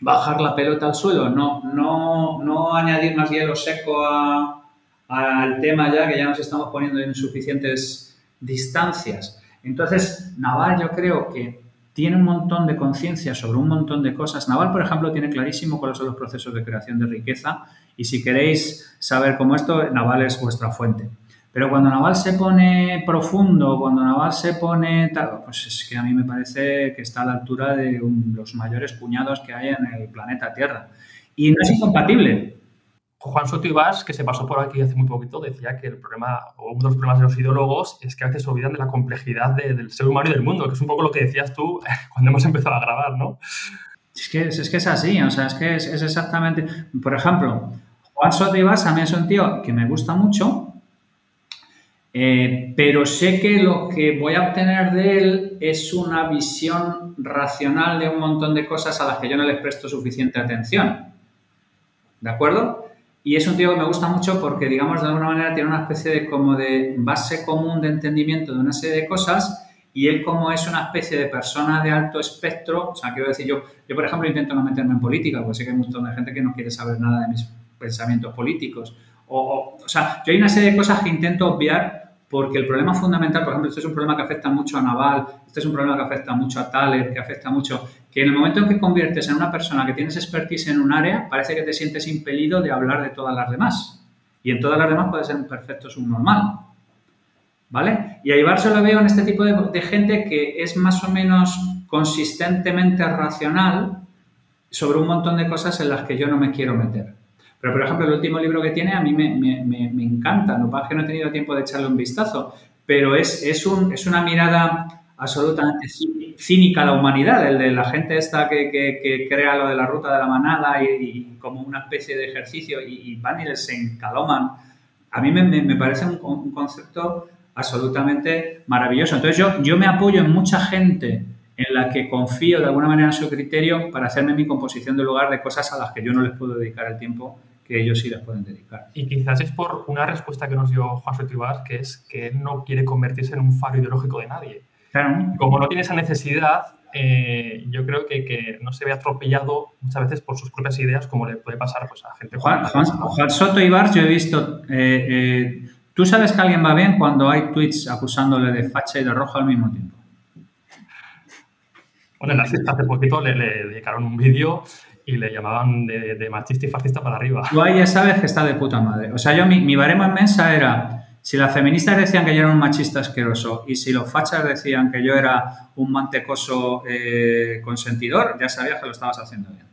bajar la pelota al suelo, no, no, no añadir más hielo seco al tema ya que ya nos estamos poniendo en suficientes distancias. Entonces, Naval yo creo que tiene un montón de conciencia sobre un montón de cosas. Naval, por ejemplo, tiene clarísimo cuáles son los procesos de creación de riqueza y si queréis saber cómo esto, Naval es vuestra fuente. Pero cuando Naval se pone profundo, cuando Naval se pone tal, pues es que a mí me parece que está a la altura de los mayores puñados que hay en el planeta Tierra. Y no es incompatible. Juan Soto Ibas, que se pasó por aquí hace muy poquito, decía que el problema, o uno de los problemas de los ideólogos, es que a veces se olvidan de la complejidad del ser humano y del mundo, que es un poco lo que decías tú cuando hemos empezado a grabar, ¿no? Es que es, que es así, o sea, es que es, exactamente... Por ejemplo, Juan Soto Ibas a mí es un tío que me gusta mucho, eh, pero sé que lo que voy a obtener de él es una visión racional de un montón de cosas a las que yo no les presto suficiente atención. ¿De acuerdo? Y es un tío que me gusta mucho porque, digamos, de alguna manera tiene una especie de como de base común de entendimiento de una serie de cosas y él como es una especie de persona de alto espectro, o sea, quiero decir, yo, yo por ejemplo intento no meterme en política, porque sé que hay un montón de gente que no quiere saber nada de mis pensamientos políticos. O, o, o sea, yo hay una serie de cosas que intento obviar porque el problema fundamental, por ejemplo, este es un problema que afecta mucho a Naval, este es un problema que afecta mucho a Thaler, que afecta mucho, que en el momento en que conviertes en una persona que tienes expertise en un área, parece que te sientes impelido de hablar de todas las demás. y en todas las demás puede ser un perfecto subnormal. ¿Vale? Y a Ibar lo veo en este tipo de, gente que es más o menos consistentemente racional sobre un montón de cosas en las que yo no me quiero meter. Pero, por ejemplo, el último libro que tiene a mí me, me, encanta, no pasa que no he tenido tiempo de echarle un vistazo, pero es, es, un, es una mirada absolutamente cínica a la humanidad, el de la gente esta que, que, crea lo de la ruta de la manada y, como una especie de ejercicio y, van y les encaloman. A mí me, me parece un, un, concepto absolutamente maravilloso. Entonces yo, yo me apoyo en mucha gente en la que confío de alguna manera en su criterio para hacerme mi composición de lugar de cosas a las que yo no les puedo dedicar el tiempo que ellos sí les pueden dedicar. Y quizás es por una respuesta que nos dio Juan Sotribas, que es que él no quiere convertirse en un faro ideológico de nadie. Claro. Como no tiene esa necesidad, eh, yo creo que, que, no se ve atropellado muchas veces por sus propias ideas, como le puede pasar pues, a gente. Juan, Juan, Juan Soto y Bars, yo he visto. Eh, eh, Tú sabes que alguien va bien cuando hay tweets acusándole de facha y de rojo al mismo tiempo. Bueno, hace poquito le, dedicaron un vídeo y le llamaban de, machista y fascista para arriba. Tú ahí ya sabes que está de puta madre. O sea, yo mi, mi baremo inmensa era, si las feministas decían que yo era un machista asqueroso y si los fachas decían que yo era un mantecoso eh, consentidor, ya sabías que lo estabas haciendo bien.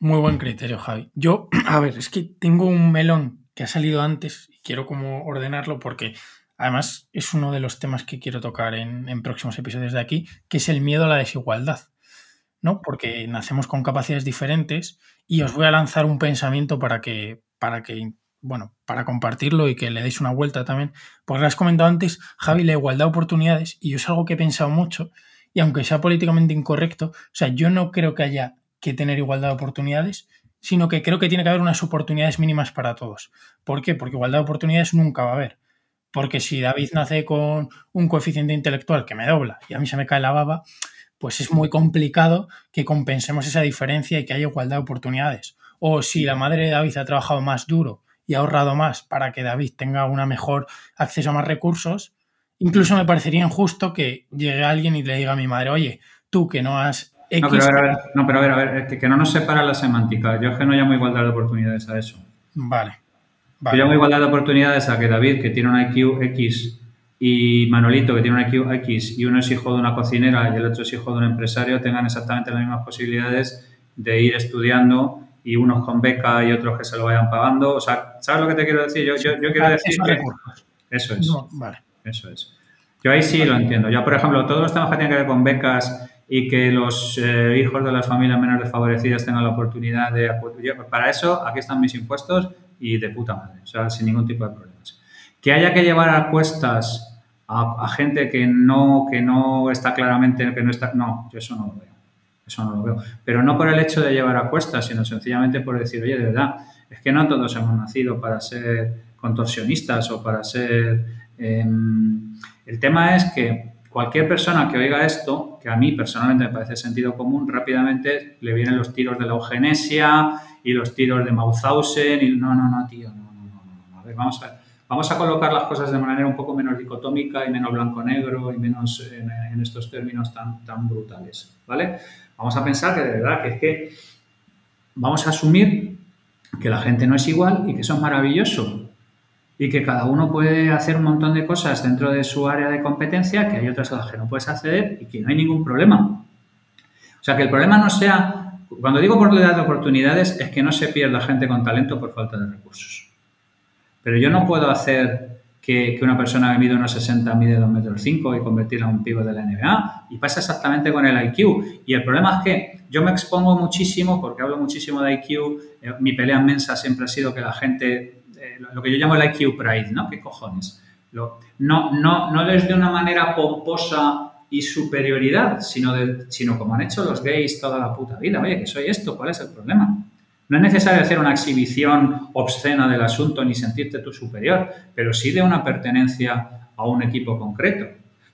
Muy buen criterio, Javi. Yo, a ver, es que tengo un melón que ha salido antes y quiero como ordenarlo porque Además, es uno de los temas que quiero tocar en, próximos episodios de aquí, que es el miedo a la desigualdad. ¿No? Porque nacemos con capacidades diferentes y os voy a lanzar un pensamiento para que, para que, bueno, para compartirlo y que le deis una vuelta también. Porque has comentado antes, Javi, la igualdad de oportunidades, y yo es algo que he pensado mucho, y aunque sea políticamente incorrecto, o sea, yo no creo que haya que tener igualdad de oportunidades, sino que creo que tiene que haber unas oportunidades mínimas para todos. ¿Por qué? Porque igualdad de oportunidades nunca va a haber. Porque si David nace con un coeficiente intelectual que me dobla y a mí se me cae la baba, pues es muy complicado que compensemos esa diferencia y que haya igualdad de oportunidades. O si la madre de David ha trabajado más duro y ha ahorrado más para que David tenga una mejor acceso a más recursos, incluso me parecería injusto que llegue alguien y le diga a mi madre, oye, tú que no has No, pero a ver, no, pero a ver, a ver que, no nos separa la semántica. Yo es que no llamo igualdad de oportunidades a eso. Vale. Yo llamo igualdad de oportunidades a que David, que tiene un IQ X, y Manolito, que tiene un X, y uno es hijo de una cocinera y el otro es hijo de un empresario, tengan exactamente las mismas posibilidades de ir estudiando y unos con beca y otros que se lo vayan pagando. O sea, ¿sabes lo que te quiero decir? Yo, yo, quiero decir que... Eso es. vale. Eso es. Yo ahí sí lo entiendo. Yo, por ejemplo, todos los temas que tienen que ver con becas y que los eh, hijos de las familias menos desfavorecidas tengan la oportunidad de... Para eso, aquí están mis impuestos y de puta madre, o sea, sin ningún tipo de problemas. Que haya que llevar a cuestas a, gente que no, que no está claramente, que no está, no, yo eso no lo veo, eso no lo veo. Pero no por el hecho de llevar a cuestas, sino sencillamente por decir, oye, de verdad, es que no todos hemos nacido para ser contorsionistas o para ser... Em, el tema es que cualquier persona que oiga esto, que a mí personalmente me parece sentido común, rápidamente le vienen los tiros de la eugenesia y los tiros de Mauthausen y no, no, no, tío, no, no, no, no. A ver, vamos a, vamos a colocar las cosas de manera un poco menos dicotómica y menos blanco-negro y menos en, estos términos tan, tan brutales, ¿vale? Vamos a pensar que de verdad que es que vamos a asumir que la gente no es igual y que eso es maravilloso y que cada uno puede hacer un montón de cosas dentro de su área de competencia, que hay otras a las que no puedes acceder y que no hay ningún problema. O sea, que el problema no sea cuando digo por de oportunidades es que no se pierda gente con talento por falta de recursos. Pero yo no puedo hacer que, una persona que mide unos 60 mide 2 metros 5 y convertirla en un pivo de la NBA. Y pasa exactamente con el IQ. Y el problema es que yo me expongo muchísimo, porque hablo muchísimo de IQ, eh, mi pelea inmensa siempre ha sido que la gente, eh, lo que yo llamo el IQ Pride, ¿no? ¿Qué cojones? no, no, no desde una manera pomposa y superioridad, sino, de, sino como han hecho los gays toda la puta vida. Oye, que soy esto, ¿cuál es el problema? No es necesario hacer una exhibición obscena del asunto ni sentirte tú superior, pero sí de una pertenencia a un equipo concreto.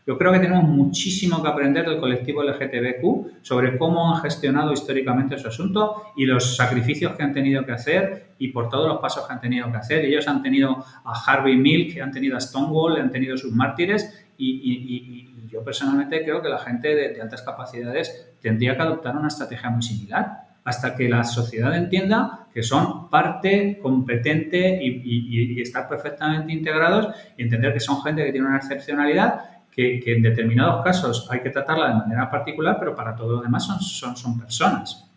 Yo creo que tenemos muchísimo que aprender del colectivo LGTBQ sobre cómo han gestionado históricamente su asunto y los sacrificios que han tenido que hacer y por todos los pasos que han tenido que hacer. Ellos han tenido a Harvey Milk, han tenido a Stonewall, han tenido sus mártires y yo personalmente creo que la gente de, altas capacidades tendría que adoptar una estrategia muy similar. Hasta que la sociedad entienda que son parte competente y, estar perfectamente integrados y entender que son gente que tiene una excepcionalidad que, en determinados casos hay que tratarla de manera particular, pero para todo lo demás son, son, son personas.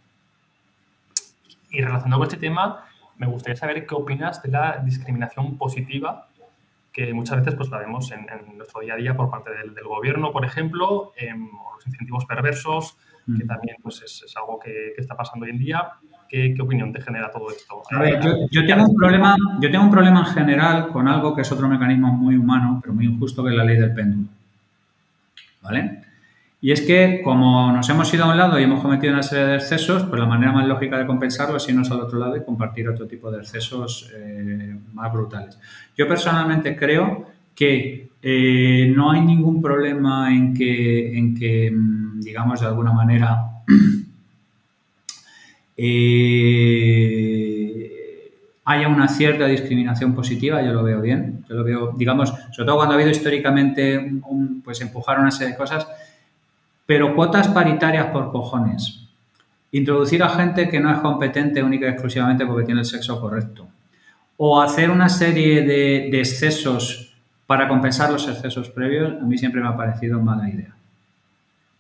Y relacionado con este tema, me gustaría saber qué opinas de la discriminación positiva que muchas veces pues, la vemos en, nuestro día a día por parte del, gobierno, por ejemplo, em, o los incentivos perversos, que mm. también pues, es, algo que, está pasando hoy en día. ¿Qué, opinión te genera todo esto? A ver, yo, tengo un problema, yo tengo un problema en general con algo que es otro mecanismo muy humano, pero muy injusto, que es la ley del péndulo. ¿Vale? Y es que como nos hemos ido a un lado y hemos cometido una serie de excesos, pues la manera más lógica de compensarlo es irnos al otro lado y compartir otro tipo de excesos eh, más brutales. Yo personalmente creo que eh, no hay ningún problema en que, en que mm, digamos, de alguna manera eh, haya una cierta discriminación positiva, yo lo veo bien. Yo lo veo, digamos, sobre todo cuando ha habido históricamente, pues empujar una serie de cosas, pero cuotas paritarias por cojones. Introducir a gente que no es competente única y exclusivamente porque tiene el sexo correcto. O hacer una serie de, excesos para compensar los excesos previos, a mí siempre me ha parecido mala idea.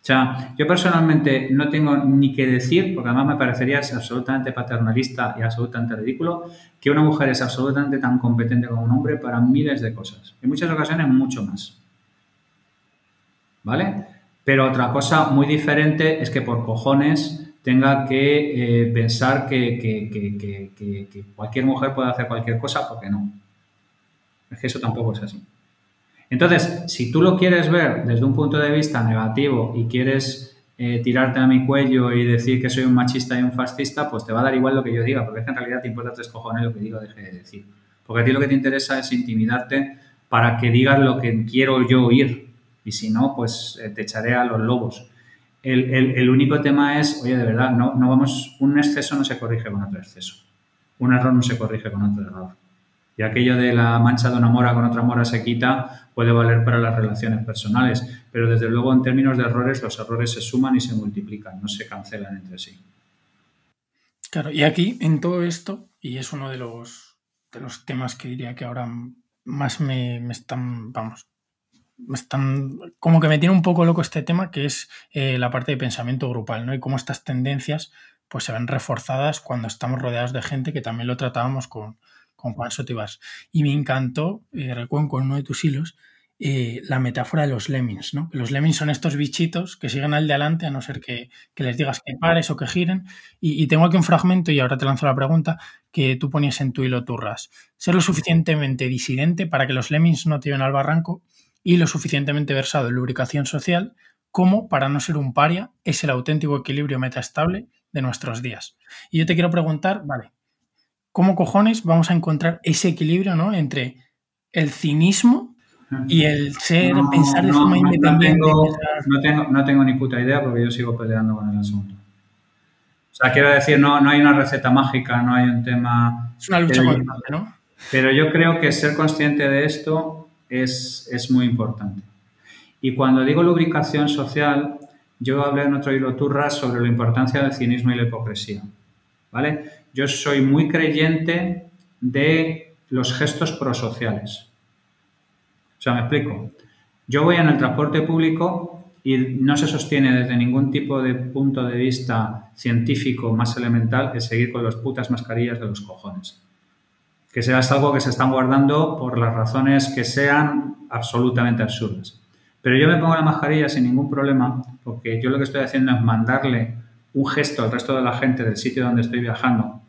O sea, yo personalmente no tengo ni que decir, porque además me parecería absolutamente paternalista y absolutamente ridículo, que una mujer es absolutamente tan competente como un hombre para miles de cosas. En muchas ocasiones mucho más. ¿Vale? Pero otra cosa muy diferente es que por cojones tenga que eh, pensar que, cualquier mujer puede hacer cualquier cosa, porque no. Es que eso tampoco es así. Entonces, si tú lo quieres ver desde un punto de vista negativo y quieres eh, tirarte a mi cuello y decir que soy un machista y un fascista, pues te va a dar igual lo que yo diga, porque es que en realidad te importa tres cojones lo que digo deje de decir. Porque a ti lo que te interesa es intimidarte para que digas lo que quiero yo oír, y si no, pues eh, te echaré a los lobos. El, único tema es, oye, de verdad, no, no vamos, un exceso no se corrige con otro exceso. Un error no se corrige con otro error. Y aquello de la mancha de una mora con otra mora se quita puede valer para las relaciones personales, pero desde luego en términos de errores los errores se suman y se multiplican, no se cancelan entre sí. Claro, y aquí en todo esto, y es uno de los, de los temas que diría que ahora más me, me están, vamos, están, como que me tiene un poco loco este tema, que es eh, la parte de pensamiento grupal, ¿no? Y cómo estas tendencias pues se ven reforzadas cuando estamos rodeados de gente que también lo tratábamos con, con Juan Sotivas. Y me encantó, eh, recuerdo uno de tus hilos, eh, la metáfora de los lemmings, ¿no? Los lemmings son estos bichitos que siguen al de adelante a no ser que, les digas que pares o que giren. Y, y, tengo aquí un fragmento, y ahora te lanzo la pregunta, que tú ponías en tu hilo turras. Ser lo suficientemente disidente para que los lemmings no te lleven al barranco y lo suficientemente versado en lubricación social como, para no ser un paria, es el auténtico equilibrio metaestable de nuestros días. Y yo te quiero preguntar, vale, ¿cómo cojones vamos a encontrar ese equilibrio ¿no? entre el cinismo y el ser, pensar de forma independiente? No tengo, no, tengo, ni puta idea porque yo sigo peleando con el asunto. O sea, quiero decir, no, no hay una receta mágica, no hay un tema... Es una lucha constante, ¿no? Pero yo creo que ser consciente de esto es, muy importante. Y cuando digo lubricación social, yo hablé en otro hilo turra sobre la importancia del cinismo y la hipocresía. ¿Vale? Yo soy muy creyente de los gestos prosociales. O sea, me explico. Yo voy en el transporte público y no se sostiene desde ningún tipo de punto de vista científico más elemental que seguir con las putas mascarillas de los cojones que sea algo que se están guardando por las razones que sean absolutamente absurdas. Pero yo me pongo la mascarilla sin ningún problema porque yo lo que estoy haciendo es mandarle un gesto al resto de la gente del sitio donde estoy viajando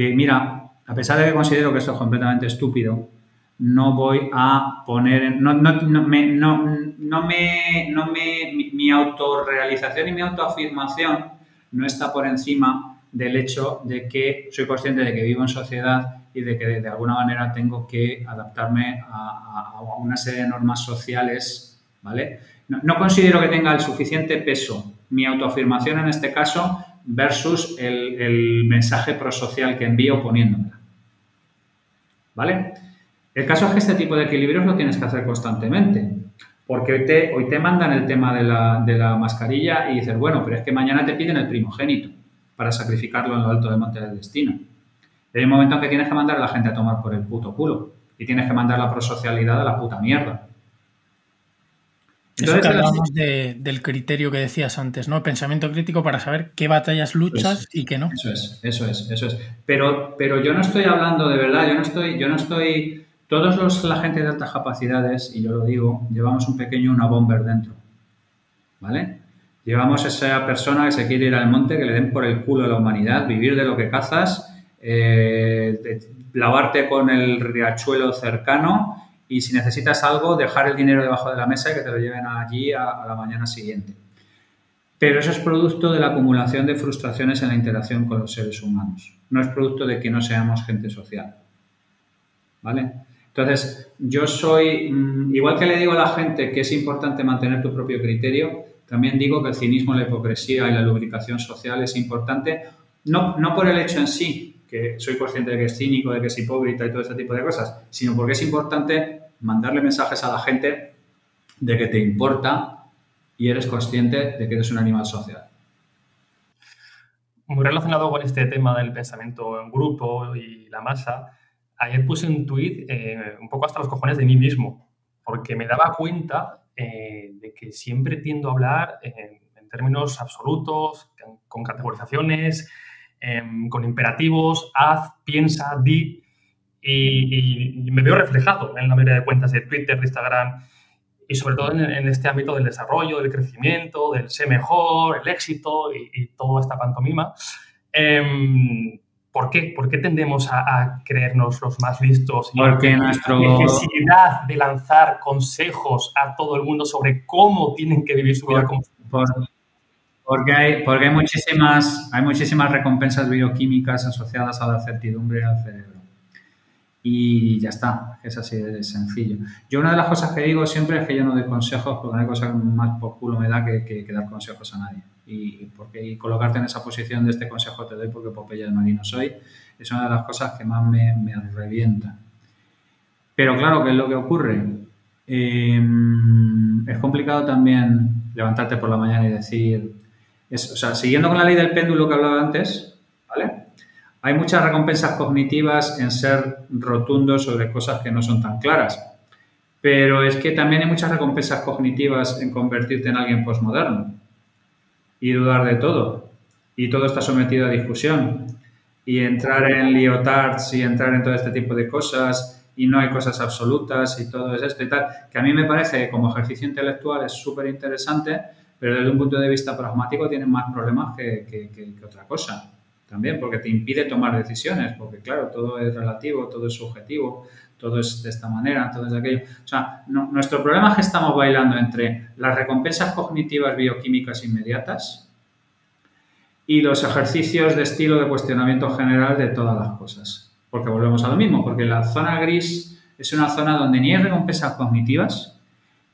que, mira, a pesar de que considero que esto es completamente estúpido, no voy a poner, no, no, no, me, no, no me, no me, mi, mi autorrealización y mi autoafirmación no está por encima del hecho de que soy consciente de que vivo en sociedad y de que de, alguna manera tengo que adaptarme a, una serie de normas sociales, ¿vale? No, considero que tenga el suficiente peso mi autoafirmación en este caso versus el, mensaje prosocial que envío poniéndomela, ¿vale? El caso es que este tipo de equilibrios lo tienes que hacer constantemente, porque hoy te, te mandan el tema de la, de la mascarilla y dices, bueno, pero es que mañana te piden el primogénito para sacrificarlo en lo alto del monte del destino. hay un momento en que tienes que mandar a la gente a tomar por el puto culo y tienes que mandar la prosocialidad a la puta mierda. Entonces, que hablábamos del criterio que decías antes, ¿no? Pensamiento crítico para saber qué batallas luchas y qué no. Eso es, eso es, eso es. Pero, pero yo no estoy hablando de verdad, yo no estoy, yo no estoy. Todos los la gente de altas capacidades, y yo lo digo, llevamos un pequeño una bomber dentro. ¿Vale? Llevamos esa persona que se quiere ir al monte, que le den por el culo a la humanidad, vivir de lo que cazas, eh, lavarte con el riachuelo cercano y si necesitas algo, dejar el dinero debajo de la mesa y que te lo lleven allí a, la mañana siguiente. Pero eso es producto de la acumulación de frustraciones en la interacción con los seres humanos. No es producto de que no seamos gente social. ¿Vale? Entonces, yo soy, mm, igual que le digo a la gente que es importante mantener tu propio criterio, también digo que el cinismo, la hipocresía y la lubricación social es importante, no, no por el hecho en sí, que soy consciente de que es cínico, de que es hipócrita y todo este tipo de cosas, sino porque es importante mandarle mensajes a la gente de que te importa y eres consciente de que eres un animal social. Muy relacionado con este tema del pensamiento en grupo y la masa, ayer puse un tuit eh, un poco hasta los cojones de mí mismo, porque me daba cuenta eh, de que siempre tiendo a hablar en, términos absolutos, con categorizaciones, em, con imperativos, haz, piensa, di, y, me veo reflejado en la mayoría de cuentas de Twitter, de Instagram y sobre todo en, este ámbito del desarrollo, del crecimiento, del ser mejor, el éxito y, toda esta pantomima. Em, ¿Por qué? ¿Por qué tendemos a, creernos los más listos? Porque nuestra necesidad de lanzar consejos a todo el mundo sobre cómo tienen que vivir su vida. Porque, hay, muchísimas, recompensas bioquímicas asociadas a la certidumbre al cerebro y ya está, es así de sencillo. Yo una de las cosas que digo siempre es que yo no doy consejos porque no hay cosa que más por culo me da que, dar consejos a nadie. Y, porque, colocarte en esa posición de este consejo te doy porque Popeye el marino soy, es una de las cosas que más me, revienta. Pero claro, ¿qué es lo que ocurre? Em, es complicado también levantarte por la mañana y decir, es, o sea, siguiendo con la ley del péndulo que hablaba antes, ¿vale? Hay muchas recompensas cognitivas en ser rotundo sobre cosas que no son tan claras, pero es que también hay muchas recompensas cognitivas en convertirte en alguien postmoderno y dudar de todo. Y todo está sometido a discusión. Y entrar en leotards y entrar en todo este tipo de cosas y no hay cosas absolutas y todo es esto y tal, que a mí me parece como ejercicio intelectual es súper interesante, pero desde un punto de vista pragmático tiene más problemas que, que otra cosa también, porque te impide tomar decisiones, porque claro, todo es relativo, todo es subjetivo, todo es de esta manera, todo es de aquello. O sea, nuestro problema es que estamos bailando entre las recompensas cognitivas bioquímicas inmediatas y los ejercicios de estilo de cuestionamiento general de todas las cosas. Porque volvemos a lo mismo, porque la zona gris es una zona donde ni hay recompensas cognitivas,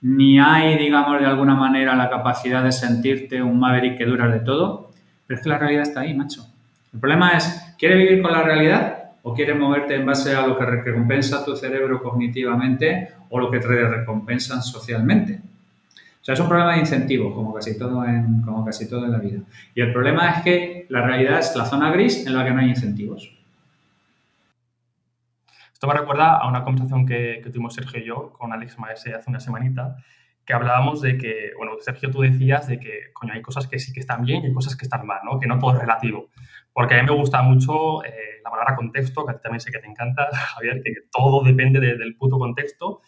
ni hay, digamos, de alguna manera la capacidad de sentirte un maverick que dura de todo, pero es que la realidad está ahí, macho. El problema es, ¿quieres vivir con la realidad o quieres moverte en base a lo que recompensa tu cerebro cognitivamente o lo que te recompensan socialmente? O sea, es un problema de incentivo, como casi todo en, como casi todo en la vida. Y el problema es que la realidad es la zona gris en la que no hay incentivos. Esto me recuerda a una conversación que, tuvimos Sergio y yo con Alex Maese hace una semanita, que hablábamos de que, bueno, Sergio, tú decías de que, coño, hay cosas que sí que están bien y hay cosas que están mal, ¿no? Que no todo es relativo. Porque a mí me gusta mucho eh, la palabra contexto, que a ti también sé que te encanta, Javier, que, todo depende del puto contexto.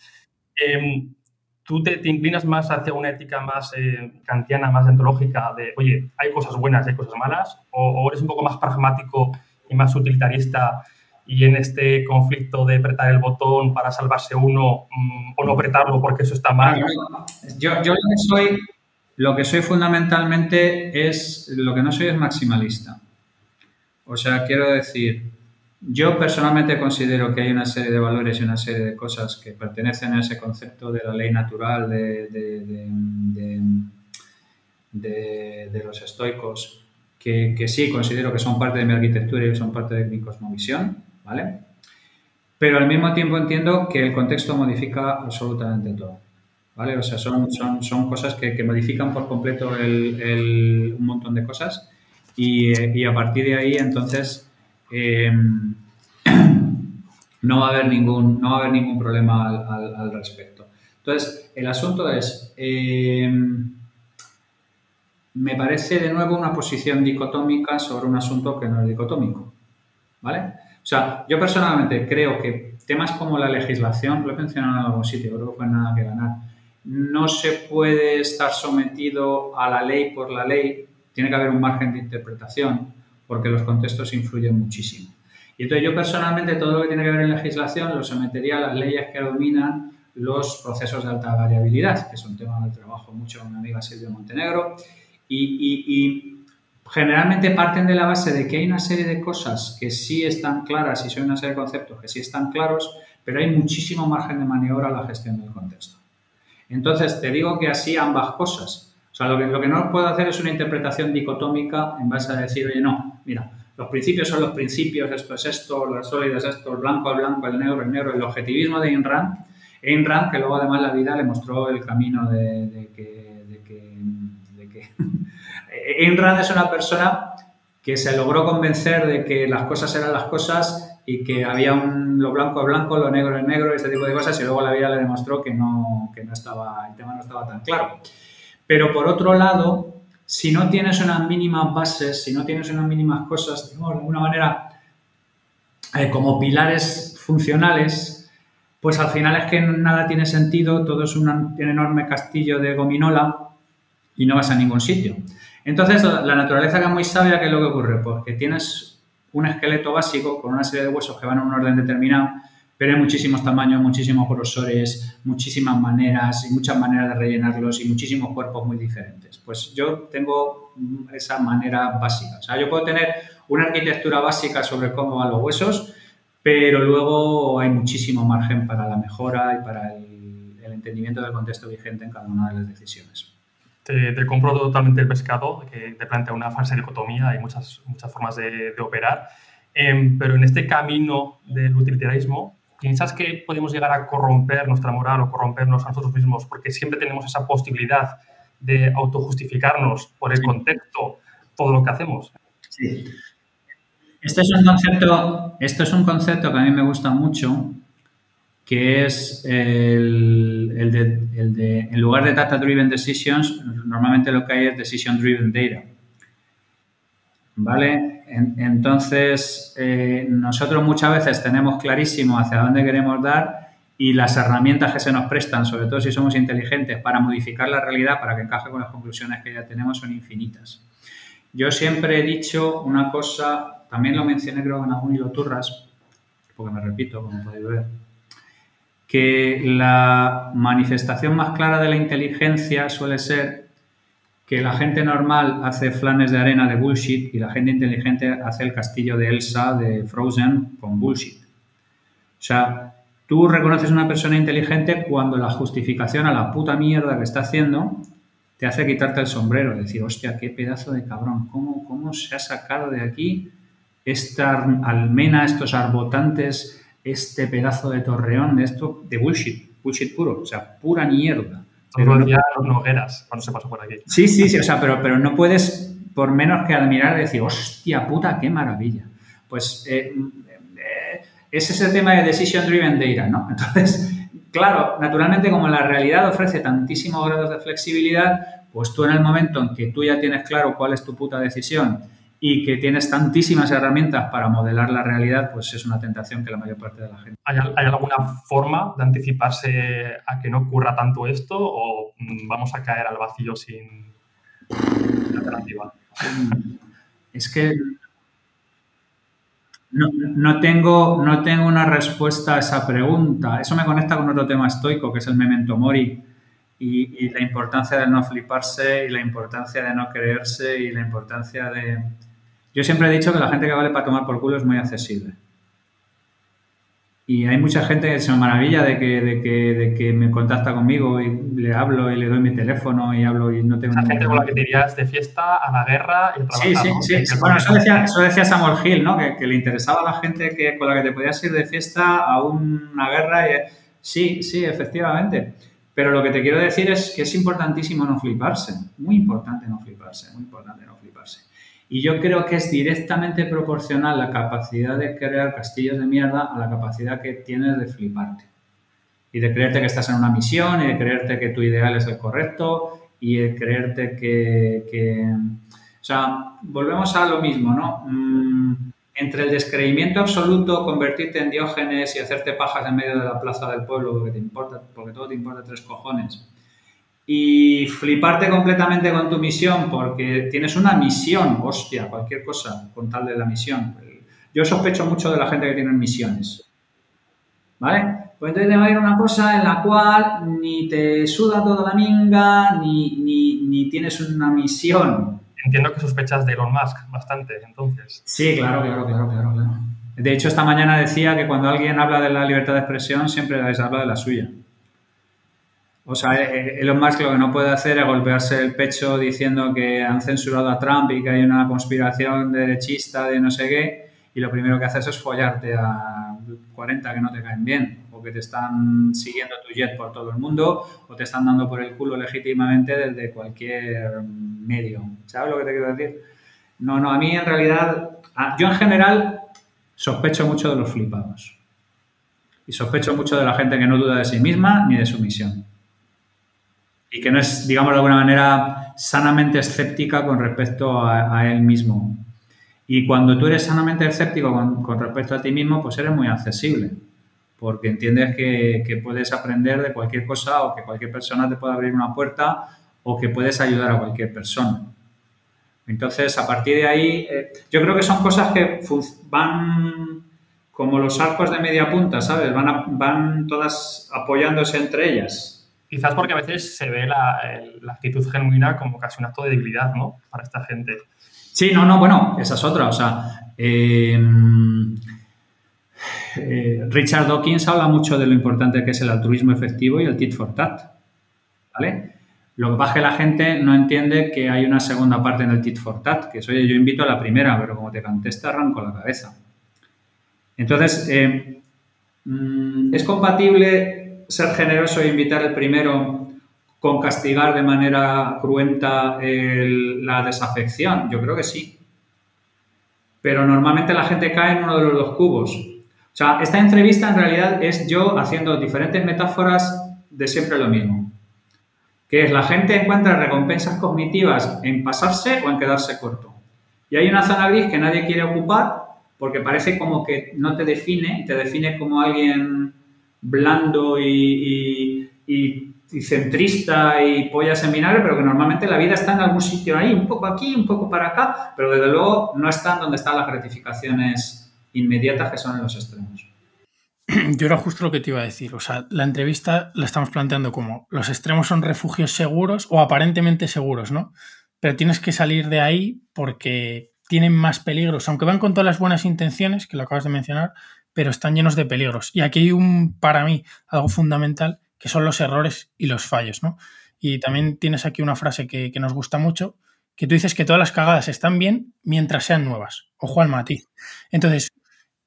Em, ¿Tú te, inclinas más hacia una ética más eh, kantiana, más antológica de, oye, hay cosas buenas y hay cosas malas? O, eres un poco más pragmático y más utilitarista y en este conflicto de apretar el botón para salvarse uno mm, o no apretarlo porque eso está mal? Yo, lo, que soy, lo que soy fundamentalmente es, lo que no soy es maximalista. O sea, quiero decir, yo personalmente considero que hay una serie de valores y una serie de cosas que pertenecen a ese concepto de la ley natural de, de, los estoicos, que, que, sí considero que son parte de mi arquitectura y son parte de mi cosmovisión, ¿vale? Pero al mismo tiempo entiendo que el contexto modifica absolutamente todo, ¿vale? O sea, son, son, son cosas que, modifican por completo el, un montón de cosas y, a partir de ahí entonces em, no, va a haber ningún, no va a haber ningún problema al, respecto. Entonces, el asunto es, em, me parece de nuevo una posición dicotómica sobre un asunto que no es dicotómico. ¿Vale? Sea, yo personalmente creo que temas como la legislación, lo he mencionado en algún sitio, creo que fue nada que ganar, no se puede estar sometido a la ley por la ley, tiene que haber un margen de interpretación porque los contextos influyen muchísimo. Y entonces yo personalmente todo lo que tiene que ver en legislación lo sometería a las leyes que dominan los procesos de alta variabilidad, que es un tema del trabajo mucho con mi amiga Silvia Montenegro, y, generalmente parten de la base de que hay una serie de cosas que sí están claras y son una serie de conceptos que sí están claros, pero hay muchísimo margen de maniobra a la gestión del contexto. Entonces, te digo que así ambas cosas. O sea, lo que, lo que no puedo hacer es una interpretación dicotómica en base a decir, oye, no, mira, los principios son los principios, esto es esto, las sólidas es esto, el blanco es blanco, el negro es negro, el objetivismo de Ayn Rand. Ayn Rand, que luego además la vida le mostró el camino de Ayn Rand es una persona que se logró convencer de que las cosas eran las cosas y que había un, lo blanco es blanco, lo negro es negro, este tipo de cosas, y luego la vida le demostró que no, que no estaba, el tema no estaba tan claro. Pero por otro lado, si no tienes unas mínimas bases, si no tienes unas mínimas cosas, de alguna manera, eh, como pilares funcionales, pues al final es que nada tiene sentido, todo es un enorme castillo de gominola y no vas a ningún sitio. Entonces, la naturaleza que es muy sabia, ¿qué es lo que ocurre? Pues que tienes un esqueleto básico con una serie de huesos que van en un orden determinado, pero hay muchísimos tamaños, muchísimos grosores, muchísimas maneras y muchas maneras de rellenarlos y muchísimos cuerpos muy diferentes. Pues yo tengo esa manera básica. O sea, yo puedo tener una arquitectura básica sobre cómo van los huesos, pero luego hay muchísimo margen para la mejora y para el entendimiento del contexto vigente en cada una de las decisiones te, compro totalmente el pescado, que te plantea una falsa dicotomía, hay muchas, muchas formas de, operar, em, pero en este camino del utilitarismo, ¿piensas que podemos llegar a corromper nuestra moral o corrompernos a nosotros mismos? Porque siempre tenemos esa posibilidad de autojustificarnos por el contexto, todo lo que hacemos. Sí. Este es un concepto, esto es un concepto que a mí me gusta mucho que es el, de, en lugar de Data Driven Decisions, normalmente lo que hay es Decision Driven Data. ¿Vale? entonces, eh, nosotros muchas veces tenemos clarísimo hacia dónde queremos dar y las herramientas que se nos prestan, sobre todo si somos inteligentes, para modificar la realidad, para que encaje con las conclusiones que ya tenemos, son infinitas. Yo siempre he dicho una cosa, también lo mencioné creo en algún hilo turras, porque me repito, como podéis ver, que la manifestación más clara de la inteligencia suele ser que la gente normal hace flanes de arena de bullshit y la gente inteligente hace el castillo de Elsa de Frozen con bullshit. O sea, tú reconoces una persona inteligente cuando la justificación a la puta mierda que está haciendo te hace quitarte el sombrero, decir, hostia, qué pedazo de cabrón, ¿cómo, cómo se ha sacado de aquí esta almena, estos arbotantes este pedazo de torreón de esto, de bullshit, bullshit puro, o sea, pura mierda. Pero no, los Nogueras cuando se pasó por aquí. Sí, sí, sí, o sea, pero, pero no puedes, por menos que admirar, decir, hostia puta, qué maravilla. Pues eh, eh, es ese tema de Decision Driven Data, ¿no? Entonces, claro, naturalmente como la realidad ofrece tantísimos grados de flexibilidad, pues tú en el momento en que tú ya tienes claro cuál es tu puta decisión y que tienes tantísimas herramientas para modelar la realidad, pues es una tentación que la mayor parte de la gente. ¿Hay, alguna forma de anticiparse a que no ocurra tanto esto o mm, vamos a caer al vacío sin alternativa? Es que no, tengo, no tengo una respuesta a esa pregunta. Eso me conecta con otro tema estoico, que es el memento mori, y, y, la importancia de no fliparse y la importancia de no creerse y la importancia de, yo siempre he dicho que la gente que vale para tomar por culo es muy accesible. Y hay mucha gente que se maravilla de que, de que, de que me contacta conmigo y le hablo y le doy mi teléfono y hablo y no tengo... Esa gente con la que te irías de fiesta a la guerra y Sí, sí, sí. Bueno, eso decía, eso decía, Samuel Hill, ¿no? Que, le interesaba a la gente que, con la que te podías ir de fiesta a una guerra. Y... Sí, sí, efectivamente. Pero lo que te quiero decir es que es importantísimo no fliparse. Muy importante no fliparse, muy importante no fliparse. Y yo creo que es directamente proporcional la capacidad de crear castillos de mierda a la capacidad que tienes de fliparte. Y de creerte que estás en una misión y de creerte que tu ideal es el correcto y de creerte que... O sea, volvemos a lo mismo, ¿no? Mm, entre el descreimiento absoluto, convertirte en diógenes y hacerte pajas en medio de la plaza del pueblo porque te importa, porque todo te importa tres cojones y fliparte completamente con tu misión porque tienes una misión, hostia, cualquier cosa con tal de la misión. Yo sospecho mucho de la gente que tiene misiones. ¿Vale? Pues entonces te va a ir una cosa en la cual ni te suda toda la minga, ni, ni, ni tienes una misión. Entiendo que sospechas de Elon Musk bastante, entonces. Sí, claro, claro, claro, claro, claro. De hecho, esta mañana decía que cuando alguien habla de la libertad de expresión, siempre habla de la suya. O sea, eh, Elon Musk lo que no puede hacer es golpearse el pecho diciendo que han censurado a Trump y que hay una conspiración derechista de no sé qué, y lo primero que haces es follarte a 40 que no te caen bien, o que te están siguiendo tu jet por todo el mundo, o te están dando por el culo legítimamente desde cualquier medio. ¿Sabes lo que te quiero decir? No, no, a mí en realidad, yo en general sospecho mucho de los flipados. Y sospecho mucho de la gente que no duda de sí misma ni de su misión y que no es, digamos de alguna manera, sanamente escéptica con respecto a, él mismo. Y cuando tú eres sanamente escéptico con, respecto a ti mismo, pues eres muy accesible, porque entiendes que, puedes aprender de cualquier cosa o que cualquier persona te puede abrir una puerta o que puedes ayudar a cualquier persona. Entonces, a partir de ahí, eh, yo creo que son cosas que van como los arcos de media punta, ¿sabes? Van, van todas apoyándose entre ellas. Quizás porque a veces se ve la, actitud genuina como casi un acto de debilidad, ¿no? Para esta gente. Sí, no, no, bueno, esa es otra. O sea, em, eh, Richard Dawkins habla mucho de lo importante que es el altruismo efectivo y el tit for tat. ¿Vale? Lo que pasa es que la gente no entiende que hay una segunda parte en el tit for tat, que es, yo invito a la primera, pero como te contesta, arranco la cabeza. Entonces, eh, mm, es compatible ser generoso e invitar el primero con castigar de manera cruenta la desafección? Yo creo que sí. Pero normalmente la gente cae en uno de los dos cubos. O sea, esta entrevista en realidad es yo haciendo diferentes metáforas de siempre lo mismo. Que es la gente encuentra recompensas cognitivas en pasarse o en quedarse corto. Y hay una zona gris que nadie quiere ocupar porque parece como que no te define, te define como alguien blando y, centrista y polla seminario, pero que normalmente la vida está en algún sitio ahí, un poco aquí, un poco para acá, pero desde luego no está donde están las gratificaciones inmediatas que son en los extremos. Yo era justo lo que te iba a decir. O sea, la entrevista la estamos planteando como los extremos son refugios seguros o aparentemente seguros, ¿no? Pero tienes que salir de ahí porque tienen más peligros, aunque van con todas las buenas intenciones, que lo acabas de mencionar, pero están llenos de peligros. Y aquí hay un, para mí, algo fundamental, que son los errores y los fallos, ¿no? Y también tienes aquí una frase que, nos gusta mucho, que tú dices que todas las cagadas están bien mientras sean nuevas. Ojo al matiz. Entonces,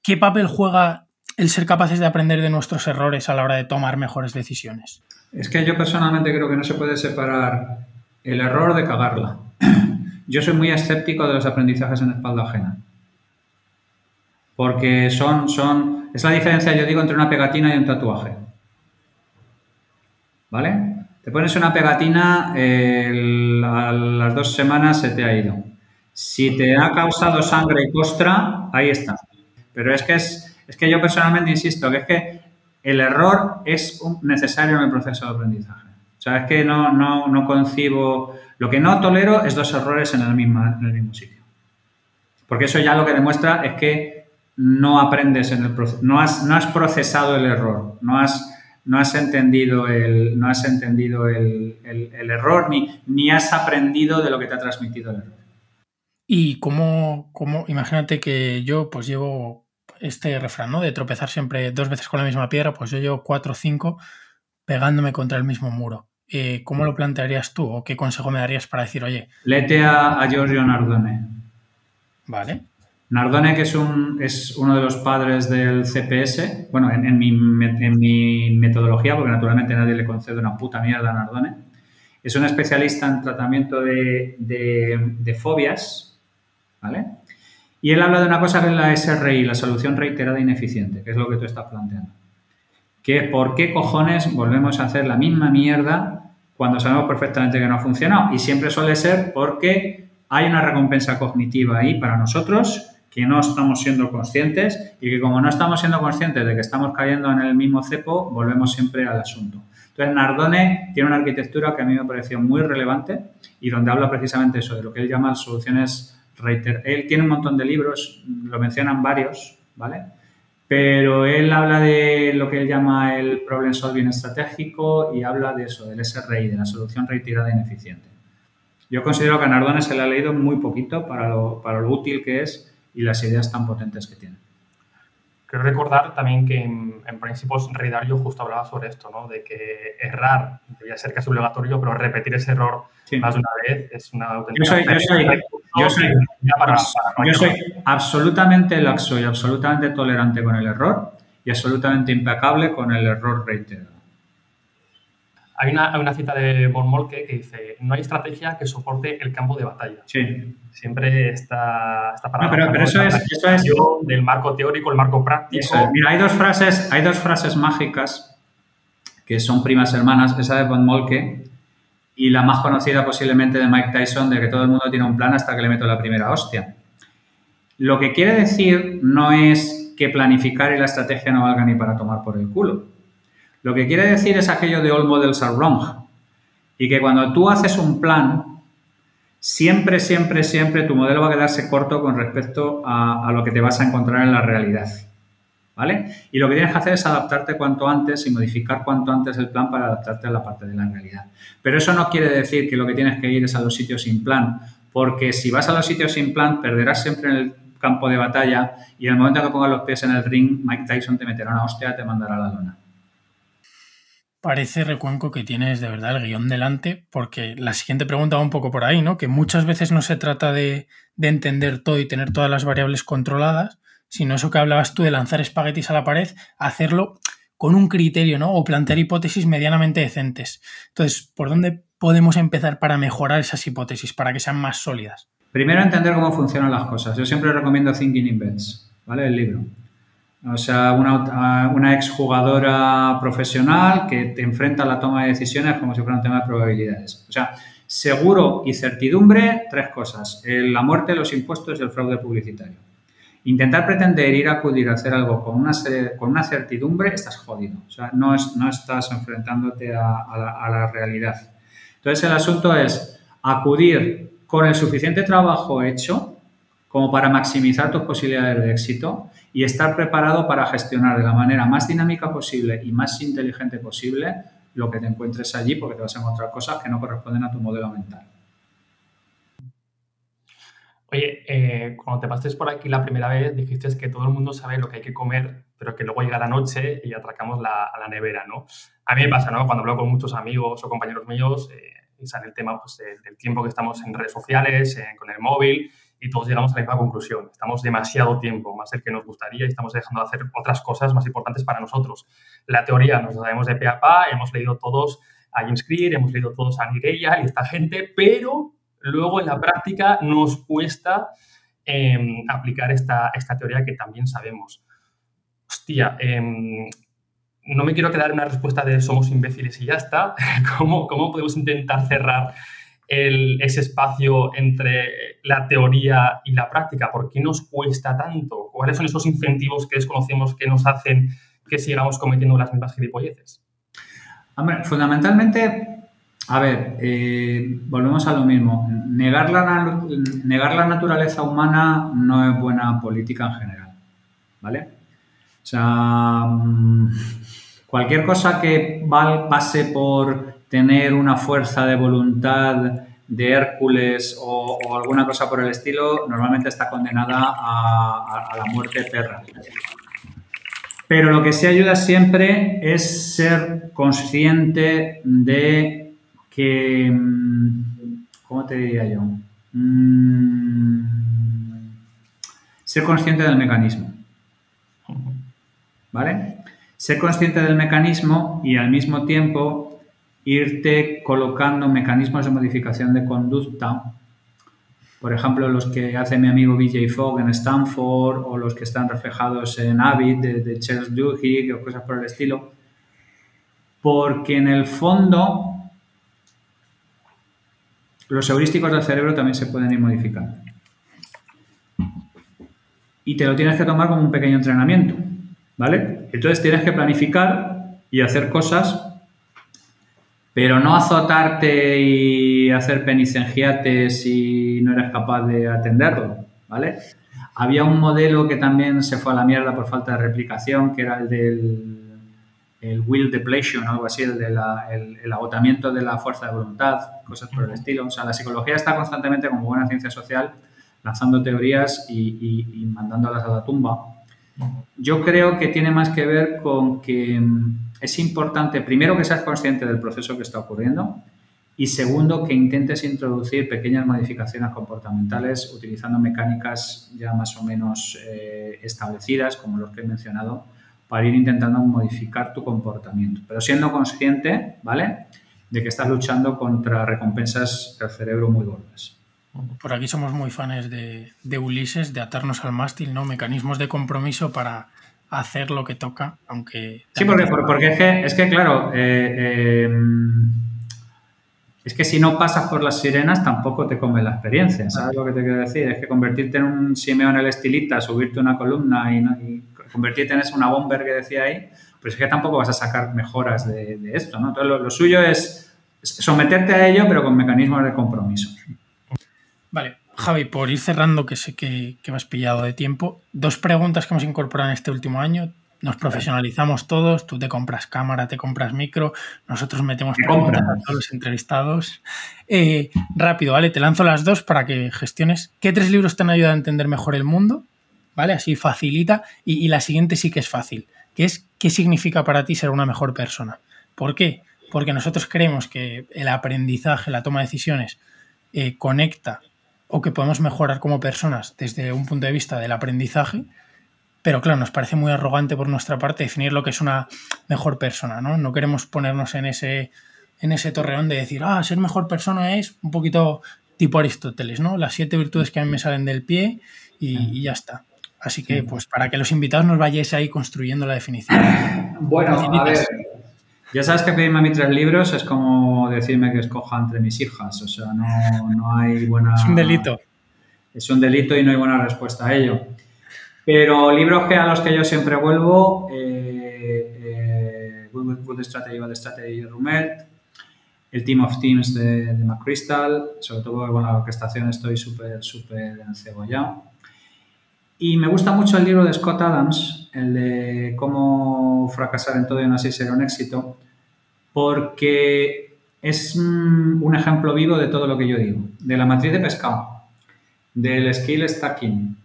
¿qué papel juega el ser capaces de aprender de nuestros errores a la hora de tomar mejores decisiones? Es que yo personalmente creo que no se puede separar el error de cagarla. Yo soy muy escéptico de los aprendizajes en espalda ajena porque son, son, es la diferencia, yo digo, entre una pegatina y un tatuaje. ¿Vale? Te pones una pegatina, a las dos semanas se te ha ido. Si te ha causado sangre y costra, ahí está. Pero es que, es, es que yo personalmente insisto que es que el error es necesario en el proceso de aprendizaje. O sea, es que no, no, no concibo... Lo que no tolero es dos errores en el, mismo, en el mismo sitio. Porque eso ya lo que demuestra es que no aprendes en el proceso, no has, no has procesado el error, no has, no has entendido el, no has entendido el, error ni, ni has aprendido de lo que te ha transmitido el error. Y cómo, cómo, imagínate que yo pues llevo este refrán, ¿no? De tropezar siempre dos veces con la misma piedra, pues yo llevo cuatro o cinco pegándome contra el mismo muro. Eh, ¿Cómo lo plantearías tú o qué consejo me darías para decir, oye? Lete a, a Giorgio Nardone. Vale. Nardone, que es, un, es uno de los padres del CPS, bueno, en, mi, metodología, porque naturalmente nadie le concede una puta mierda a Nardone, es un especialista en tratamiento de, fobias ¿vale? Y él habla de una cosa que es la SRI, la solución reiterada ineficiente, que es lo que tú estás planteando. Que por qué cojones volvemos a hacer la misma mierda cuando sabemos perfectamente que no ha funcionado. Y siempre suele ser porque hay una recompensa cognitiva ahí para nosotros que no estamos siendo conscientes y que como no estamos siendo conscientes de que estamos cayendo en el mismo cepo, volvemos siempre al asunto. Entonces, Nardone tiene una arquitectura que a mí me pareció muy relevante y donde habla precisamente eso, de lo que él llama soluciones reiter. Él tiene un montón de libros, lo mencionan varios, ¿vale? Pero él habla de lo que él llama el problem solving estratégico y habla de eso, del SRI, de la solución reiterada ineficiente. Yo considero que a Nardone se le ha leído muy poquito para lo, para lo útil que es y las ideas tan potentes que tiene. Quiero recordar también que en, en Principios Ray justo hablaba sobre esto, ¿no? De que errar debía ser casi obligatorio, pero repetir ese error más de una vez es una auténtica... Yo soy, yo soy, yo soy, yo soy absolutamente laxo y absolutamente tolerante con el error y absolutamente impecable con el error reiterado. Hay una, cita de Von Molke que dice, no hay estrategia que soporte el campo de batalla. Sí. Siempre está, está para... pero, eso, es, eso es... Del marco teórico, el marco práctico. Mira, hay dos, frases, hay dos frases mágicas que son primas hermanas, esa de Von Molke y la más conocida posiblemente de Mike Tyson, de que todo el mundo tiene un plan hasta que le meto la primera hostia. Lo que quiere decir no es que planificar y la estrategia no valga ni para tomar por el culo lo que quiere decir es aquello de all models are wrong. Y que cuando tú haces un plan, siempre, siempre, siempre tu modelo va a quedarse corto con respecto a, lo que te vas a encontrar en la realidad. ¿Vale? Y lo que tienes que hacer es adaptarte cuanto antes y modificar cuanto antes el plan para adaptarte a la parte de la realidad. Pero eso no quiere decir que lo que tienes que ir es a los sitios sin plan, porque si vas a los sitios sin plan, perderás siempre en el campo de batalla y en el momento que pongas los pies en el ring, Mike Tyson te meterá una hostia y te mandará a la lona. Parece, Recuenco, que tienes de verdad el guion delante, porque la siguiente pregunta va un poco por ahí, ¿no? Que muchas veces no se trata de, entender todo y tener todas las variables controladas, sino eso que hablabas tú de lanzar espaguetis a la pared, hacerlo con un criterio, ¿no? O plantear hipótesis medianamente decentes. Entonces, ¿por dónde podemos empezar para mejorar esas hipótesis, para que sean más sólidas? Primero, entender cómo funcionan las cosas. Yo siempre recomiendo Thinking in Bets, ¿vale? El libro. O sea, una, exjugadora profesional que te enfrenta a la toma de decisiones como si fuera un tema de probabilidades. O sea, seguro y certidumbre, tres cosas. La muerte, los impuestos y el fraude publicitario. Intentar pretender ir a acudir a hacer algo con una, con una certidumbre, estás jodido. O sea, no, es, no estás enfrentándote a, la, a la realidad. Entonces, el asunto es acudir con el suficiente trabajo hecho como para maximizar tus posibilidades de éxito y estar preparado para gestionar de la manera más dinámica posible y más inteligente posible lo que te encuentres allí, porque te vas a encontrar cosas que no corresponden a tu modelo mental. Oye, eh, cuando te pases por aquí la primera vez, dijiste que todo el mundo sabe lo que hay que comer, pero que luego llega la noche y atracamos la, a la nevera, ¿no? A mí me pasa, ¿no? Cuando hablo con muchos amigos o compañeros míos, eh, y sale el tema pues, del tiempo que estamos en redes sociales, eh, con el móvil, y todos llegamos a la misma conclusión. Estamos demasiado tiempo, más el que nos gustaría, y estamos dejando de hacer otras cosas más importantes para nosotros. La teoría nos la sabemos de pe a pa, hemos leído todos a James Clear, hemos leído todos a Nigella y esta gente, pero luego en la práctica nos cuesta em, aplicar esta, esta teoría que también sabemos. Hostia, em, no me quiero quedar en una respuesta de somos imbéciles y ya está. ¿Cómo, cómo podemos intentar cerrar ese espacio entre la teoría y la práctica? ¿Por qué nos cuesta tanto? ¿Cuáles son esos incentivos que desconocemos que nos hacen que sigamos cometiendo las mismas gilipolleces? Fundamentalmente, a ver, eh, volvemos a lo mismo. Negar la, negar la naturaleza humana no es buena política en general, ¿vale? O sea, mm, cualquier cosa que pase por tener una fuerza de voluntad de Hércules o, alguna cosa por el estilo, normalmente está condenada a, la muerte perra. Pero lo que sí ayuda siempre es ser consciente de que, mm, ¿cómo te diría yo? Mm, ser consciente del mecanismo. ¿Vale? Ser consciente del mecanismo y al mismo tiempo irte colocando mecanismos de modificación de conducta por ejemplo, los que hace mi amigo BJ Fogg en Stanford o los que están reflejados en Avid de, Charles Duhigg o cosas por el estilo, porque en el fondo los heurísticos del cerebro también se pueden ir modificando. Y te lo tienes que tomar como un pequeño entrenamiento, ¿vale? Entonces tienes que planificar y hacer cosas pero no azotarte y hacer penicengiates si no eres capaz de atenderlo, ¿vale? Había un modelo que también se fue a la mierda por falta de replicación, que era el del el will depletion, algo así, el, de el, agotamiento de la fuerza de voluntad, cosas por el estilo. O sea, la psicología está constantemente, como buena ciencia social, lanzando teorías y, y mandándolas a la tumba. Yo creo que tiene más que ver con que es importante, primero, que seas consciente del proceso que está ocurriendo y segundo, que intentes introducir pequeñas modificaciones comportamentales utilizando mecánicas ya más o menos eh, establecidas, como los que he mencionado, para ir intentando modificar tu comportamiento, pero siendo consciente, ¿vale?, de que estás luchando contra recompensas del cerebro muy gordas. Por aquí somos muy fans de, de Ulises, de atarnos al mástil, ¿no? Mecanismos de compromiso para hacer lo que toca, aunque... Sí, porque, porque es, que, es que, claro, eh, em, es que si no pasas por las sirenas tampoco te come la experiencia, ¿sabes lo que te quiero decir? Es que convertirte en un Simeón el estilita, subirte una columna y, convertirte en una bomber que decía ahí, pues es que tampoco vas a sacar mejoras de, esto, ¿no? Entonces lo, suyo es someterte a ello, pero con mecanismos de compromiso. Vale, Javi, por ir cerrando, que sé que, que me has pillado de tiempo, dos preguntas que hemos incorporado en este último año. Nos profesionalizamos todos, tú te compras cámara, te compras micro, nosotros metemos preguntas a todos los entrevistados. Eh, rápido, ¿vale? Te lanzo las dos para que gestiones. ¿Qué tres libros te han ayudado a entender mejor el mundo? ¿Vale? Así facilita. Y, la siguiente sí que es fácil, que es ¿qué significa para ti ser una mejor persona? ¿Por qué? Porque nosotros creemos que el aprendizaje, la toma de decisiones, eh, conecta o que podemos mejorar como personas desde un punto de vista del aprendizaje, pero claro, nos parece muy arrogante por nuestra parte definir lo que es una mejor persona, ¿no? No queremos ponernos en ese, en ese torreón de decir, ah, ser mejor persona es un poquito tipo Aristóteles, ¿no? Las siete virtudes que a mí me salen del pie y, ya está. Así que, pues, para que los invitados nos vayáis ahí construyendo la definición. Bueno, a ver, ya sabes que pedirme a mí tres libros es como decirme que escoja entre mis hijas, o sea, no, hay buena... Es un delito. Es un delito y no hay buena respuesta a ello. Pero libros que a los que yo siempre vuelvo, eh, eh, Good, Strategy, Bad Strategy de Rumelt, el Team of Teams de, de McChrystal, sobre todo con la orquestación estoy súper, súper encebollado. Y me gusta mucho el libro de Scott Adams, el de cómo fracasar en todo y aún así ser un éxito, porque es un ejemplo vivo de todo lo que yo digo, de la matriz de pescado, del skill stacking,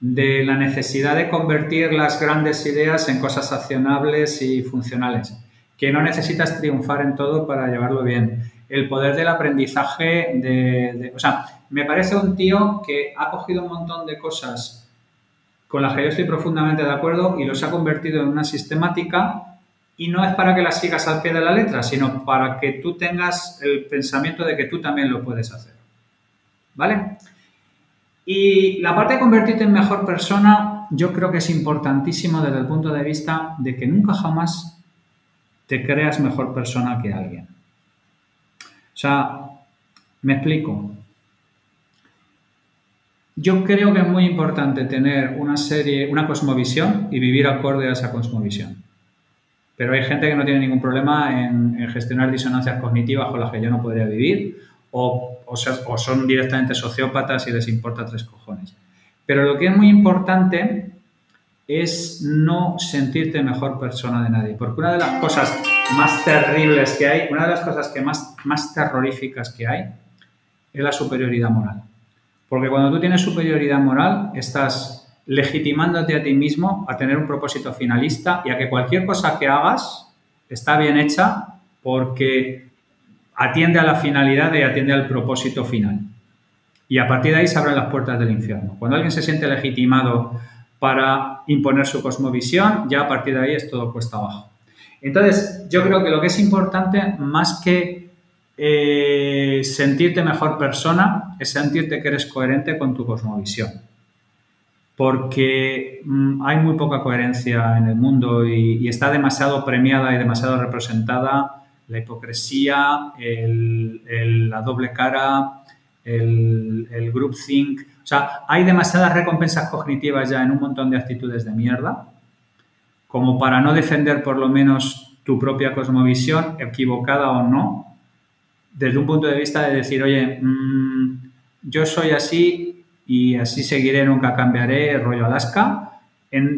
de la necesidad de convertir las grandes ideas en cosas accionables y funcionales, que no necesitas triunfar en todo para llevarlo bien. El poder del aprendizaje, de, o sea, me parece un tío que ha cogido un montón de cosas con las que yo estoy profundamente de acuerdo y los ha convertido en una sistemática y no es para que las sigas al pie de la letra, sino para que tú tengas el pensamiento de que tú también lo puedes hacer. ¿Vale? Y la parte de convertirte en mejor persona, yo creo que es importantísimo desde el punto de vista de que nunca jamás te creas mejor persona que alguien. O sea, me explico. Yo creo que es muy importante tener una serie, una cosmovisión y vivir acorde a esa cosmovisión. Pero hay gente que no tiene ningún problema en, gestionar disonancias cognitivas con las que yo no podría vivir o, o, son directamente sociópatas y les importa tres cojones. Pero lo que es muy importante es no sentirte mejor persona de nadie. Porque una de las cosas más terribles que hay, una de las cosas que más, más terroríficas que hay, es la superioridad moral. Porque cuando tú tienes superioridad moral, estás legitimándote a ti mismo a tener un propósito finalista y a que cualquier cosa que hagas está bien hecha porque atiende a la finalidad y atiende al propósito final. Y a partir de ahí se abren las puertas del infierno. Cuando alguien se siente legitimado para imponer su cosmovisión, ya a partir de ahí es todo cuesta abajo. Entonces, yo creo que lo que es importante, más que eh, sentirte mejor persona es sentirte que eres coherente con tu cosmovisión. Porque mm, hay muy poca coherencia en el mundo y, está demasiado premiada y demasiado representada la hipocresía, la doble cara, el, el groupthink. O sea, hay demasiadas recompensas cognitivas ya en un montón de actitudes de mierda como para no defender por lo menos tu propia cosmovisión, equivocada o no, desde un punto de vista de decir, oye, mm, yo soy así y así seguiré, nunca cambiaré, rollo Alaska,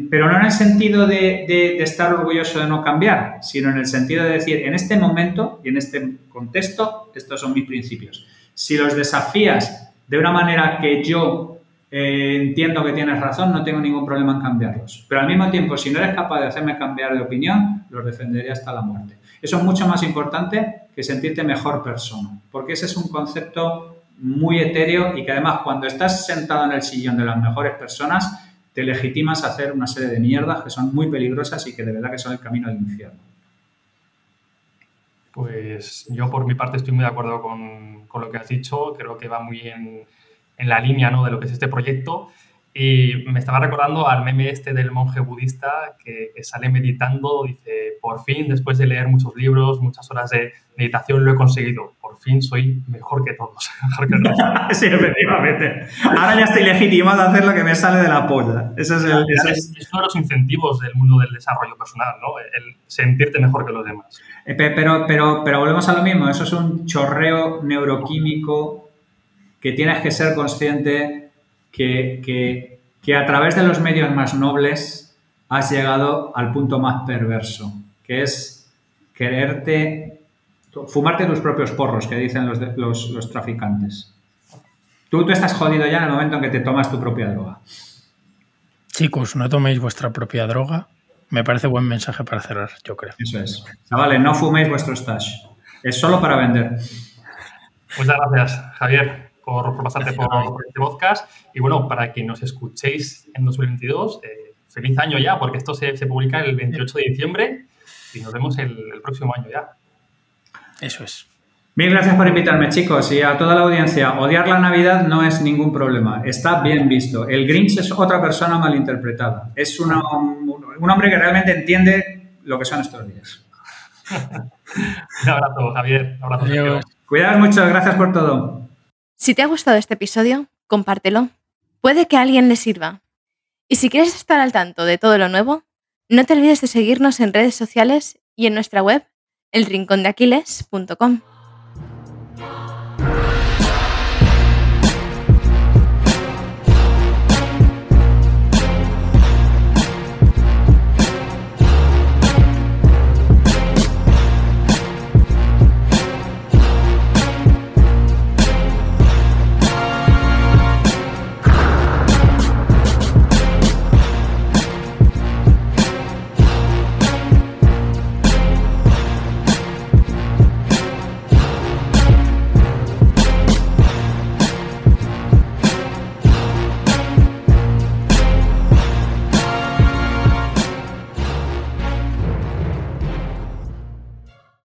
pero no en el sentido de, estar orgulloso de no cambiar, sino en el sentido de decir, en este momento y en este contexto, estos son mis principios. Si los desafías de una manera que yo eh, entiendo que tienes razón, no tengo ningún problema en cambiarlos. Pero al mismo tiempo, si no eres capaz de hacerme cambiar de opinión, los defenderé hasta la muerte. Eso es mucho más importante que sentirte mejor persona, porque ese es un concepto muy etéreo y que además cuando estás sentado en el sillón de las mejores personas, te legitimas a hacer una serie de mierdas que son muy peligrosas y que de verdad que son el camino al infierno. Pues yo por mi parte estoy muy de acuerdo con, lo que has dicho, creo que va muy en, en la línea ¿no? de lo que es este proyecto y me estaba recordando al meme este del monje budista que, sale meditando, dice, por fin, después de leer muchos libros, muchas horas de meditación, lo he conseguido. Por fin soy mejor que todos. sí, efectivamente. Ahora ya estoy legitimado a hacer lo que me sale de la polla. Ese es, el, es, uno de los incentivos del mundo del desarrollo personal, ¿no? El sentirte mejor que los demás. Eh, pero, pero, pero volvemos a lo mismo. Eso es un chorreo neuroquímico que tienes que ser consciente que, a través de los medios más nobles has llegado al punto más perverso, que es quererte, fumarte tus propios porros, que dicen los, los, traficantes. Tú, tú estás jodido ya en el momento en que te tomas tu propia droga. Chicos, no toméis vuestra propia droga. Me parece buen mensaje para cerrar, yo creo. Eso es. Chavales, no fuméis vuestro stash. Es solo para vender. Muchas gracias, Javier por, pasarte por, este podcast. Y bueno, para que nos escuchéis en 2022, eh, feliz año ya, porque esto se, se, publica el 28 de diciembre y nos vemos el, próximo año ya. Eso es. Mil gracias por invitarme, chicos, y a toda la audiencia. Odiar la Navidad no es ningún problema, está bien visto. El Grinch es otra persona malinterpretada. Es un, un hombre que realmente entiende lo que son estos días. un abrazo, Javier. Un abrazo. Cuidaos mucho, gracias por todo. Si te ha gustado este episodio, compártelo. Puede que a alguien le sirva. Y si quieres estar al tanto de todo lo nuevo, no te olvides de seguirnos en redes sociales y en nuestra web, elrincondeaquiles.com.